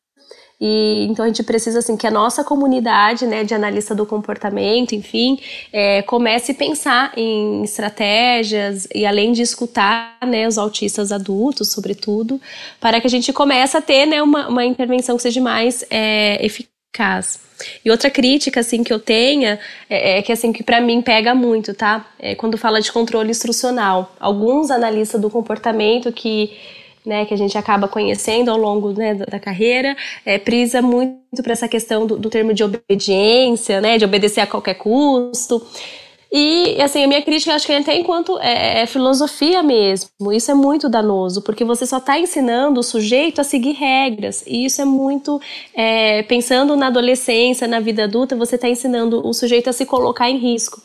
e então a gente precisa assim que a nossa comunidade, né, de analista do comportamento, enfim, é, comece a pensar em estratégias e além de escutar, né, os autistas adultos, sobretudo, para que a gente comece a ter, né, uma, uma intervenção que seja mais é, eficaz. E outra crítica assim que eu tenha é, é que assim que para mim pega muito, tá? É quando fala de controle instrucional. Alguns analistas do comportamento que né, que a gente acaba conhecendo ao longo né, da, carreira, é, prisa muito para essa questão do, do, termo de obediência, né, de obedecer a qualquer custo. E, assim, a minha crítica, acho que até enquanto é, é filosofia mesmo, isso é muito danoso, porque você só está ensinando o sujeito a seguir regras, e isso é muito, é, pensando na adolescência, na vida adulta, você está ensinando o sujeito a se colocar em risco.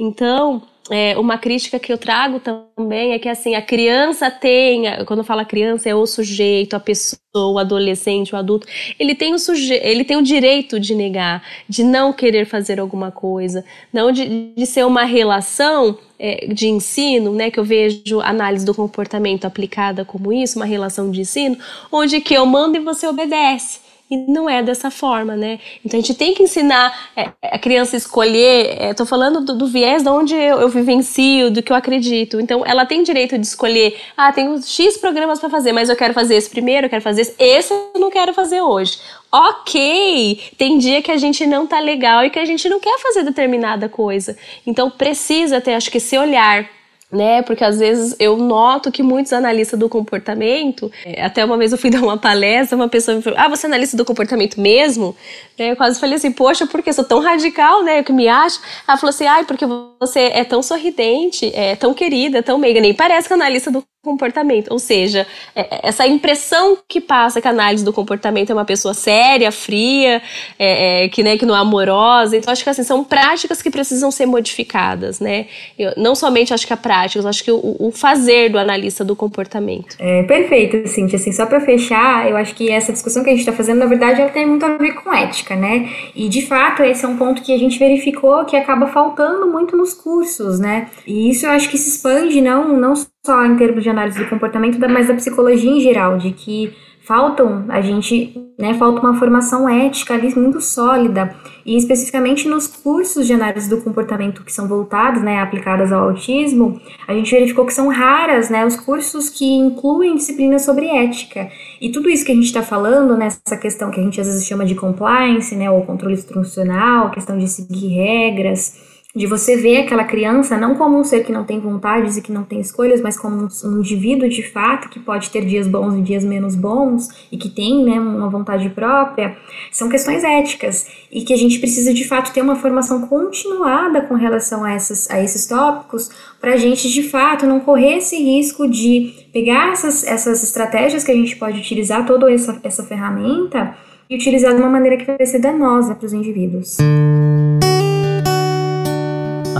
Então, é, uma crítica que eu trago também é que assim a criança tem, quando fala criança é o sujeito, a pessoa, o adolescente, o adulto, ele tem o suje ele tem o direito de negar, de não querer fazer alguma coisa, não de, de ser uma relação é, de ensino, né, que eu vejo análise do comportamento aplicada como isso, uma relação de ensino, onde que eu mando e você obedece. E não é dessa forma, né? Então a gente tem que ensinar é, a criança a escolher. Estou é, falando do, do, viés de onde eu, eu, vivencio, do que eu acredito. Então ela tem direito de escolher. Ah, tenho X programas para fazer, mas eu quero fazer esse primeiro, eu quero fazer esse. Esse eu não quero fazer hoje. Ok, tem dia que a gente não tá legal e que a gente não quer fazer determinada coisa. Então precisa ter, acho que, esse olhar né? Porque às vezes eu noto que muitos analistas do comportamento, é, até uma vez eu fui [laughs] dar uma palestra, uma pessoa me falou: "Ah, você é analista do comportamento mesmo?" Eu quase falei assim: "Poxa, porque sou tão radical, né? O que me acho?" Ela falou assim: "Ai, porque você é tão sorridente, é tão querida, tão meiga, nem parece que é analista do comportamento. Ou seja, é, é, essa impressão que passa que a análise do comportamento é uma pessoa séria, fria, é, é, que, né, que não é amorosa. Então, acho que assim, são práticas que precisam ser modificadas, né? Eu, não somente acho que a prática, acho que o, o, fazer do analista do comportamento. É, perfeito, Cintia. Assim, só para fechar, eu acho que essa discussão que a gente está fazendo, na verdade, ela tem muito a ver com ética, né? E, de fato, esse é um ponto que a gente verificou que acaba faltando muito nos cursos, né? E isso eu acho que se expande não, não só em termos de análise do comportamento, mas da psicologia em geral, de que faltam a gente, né, falta uma formação ética ali muito sólida e especificamente nos cursos de análise do comportamento que são voltados, né, aplicadas ao autismo, a gente verificou que são raras, né, os cursos que incluem disciplinas sobre ética. E tudo isso que a gente está falando nessa questão que a gente às vezes chama de compliance, né, ou controle instrucional, questão de seguir regras de você ver aquela criança não como um ser que não tem vontades e que não tem escolhas, mas como um, indivíduo de fato que pode ter dias bons e dias menos bons e que tem né, uma vontade própria, são questões éticas e que a gente precisa de fato ter uma formação continuada com relação a, essas, a esses tópicos para a gente de fato não correr esse risco de pegar essas, essas estratégias que a gente pode utilizar, toda essa, essa ferramenta, e utilizar de uma maneira que vai ser danosa para os indivíduos.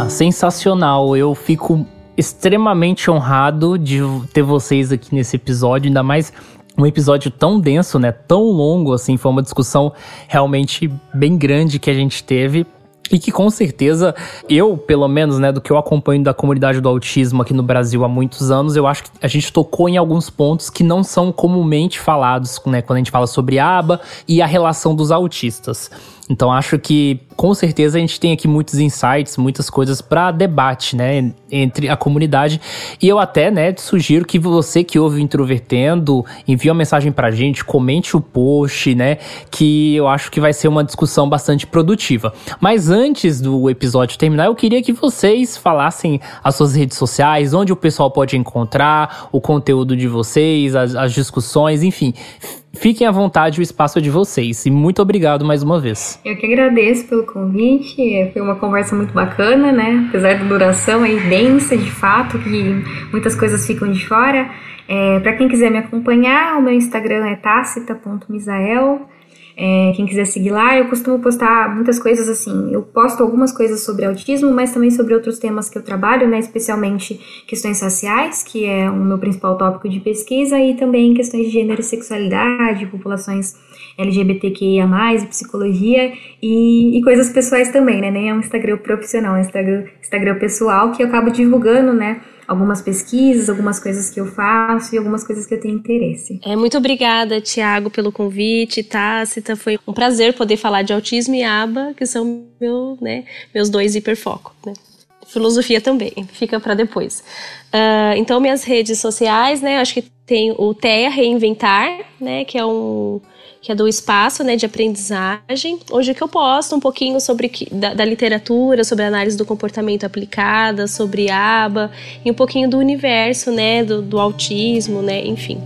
Ah, sensacional. Eu fico extremamente honrado de ter vocês aqui nesse episódio, ainda mais um episódio tão denso, né? Tão longo assim, foi uma discussão realmente bem grande que a gente teve. E que com certeza, eu, pelo menos, né, do que eu acompanho da comunidade do autismo aqui no Brasil há muitos anos, eu acho que a gente tocou em alguns pontos que não são comumente falados, né, quando a gente fala sobre aba e a relação dos autistas. Então acho que com certeza a gente tem aqui muitos insights, muitas coisas para debate, né, entre a comunidade. E eu até, né, sugiro que você que ouve o Introvertendo, envie uma mensagem pra gente, comente o post, né, que eu acho que vai ser uma discussão bastante produtiva. Mas antes do episódio terminar, eu queria que vocês falassem as suas redes sociais, onde o pessoal pode encontrar o conteúdo de vocês, as, as discussões, enfim. Fiquem à vontade, o espaço é de vocês. E muito obrigado mais uma vez. Eu que agradeço pelo convite. Foi uma conversa muito bacana, né? Apesar da duração aí densa, de fato, que muitas coisas ficam de fora. É, Para quem quiser me acompanhar, o meu Instagram é tacita.misael. É, quem quiser seguir lá, eu costumo postar muitas coisas assim. Eu posto algumas coisas sobre autismo, mas também sobre outros temas que eu trabalho, né? Especialmente questões raciais, que é o meu principal tópico de pesquisa, e também questões de gênero e sexualidade, populações LGBTQIA, e psicologia, e, e coisas pessoais também, né? Nem é um Instagram profissional, é um Instagram, Instagram pessoal que eu acabo divulgando, né? algumas pesquisas, algumas coisas que eu faço e algumas coisas que eu tenho interesse. É, muito obrigada, Tiago, pelo convite, Tácita. Foi um prazer poder falar de autismo e aba, que são meu, né, meus dois hiperfocos. Né? Filosofia também, fica para depois. Uh, então, minhas redes sociais, né, acho que tem o TEA Reinventar, né, que é um que é do espaço né, de aprendizagem, onde que eu posto um pouquinho sobre da, da literatura, sobre análise do comportamento aplicada, sobre aba e um pouquinho do universo, né, do, do autismo, né, enfim.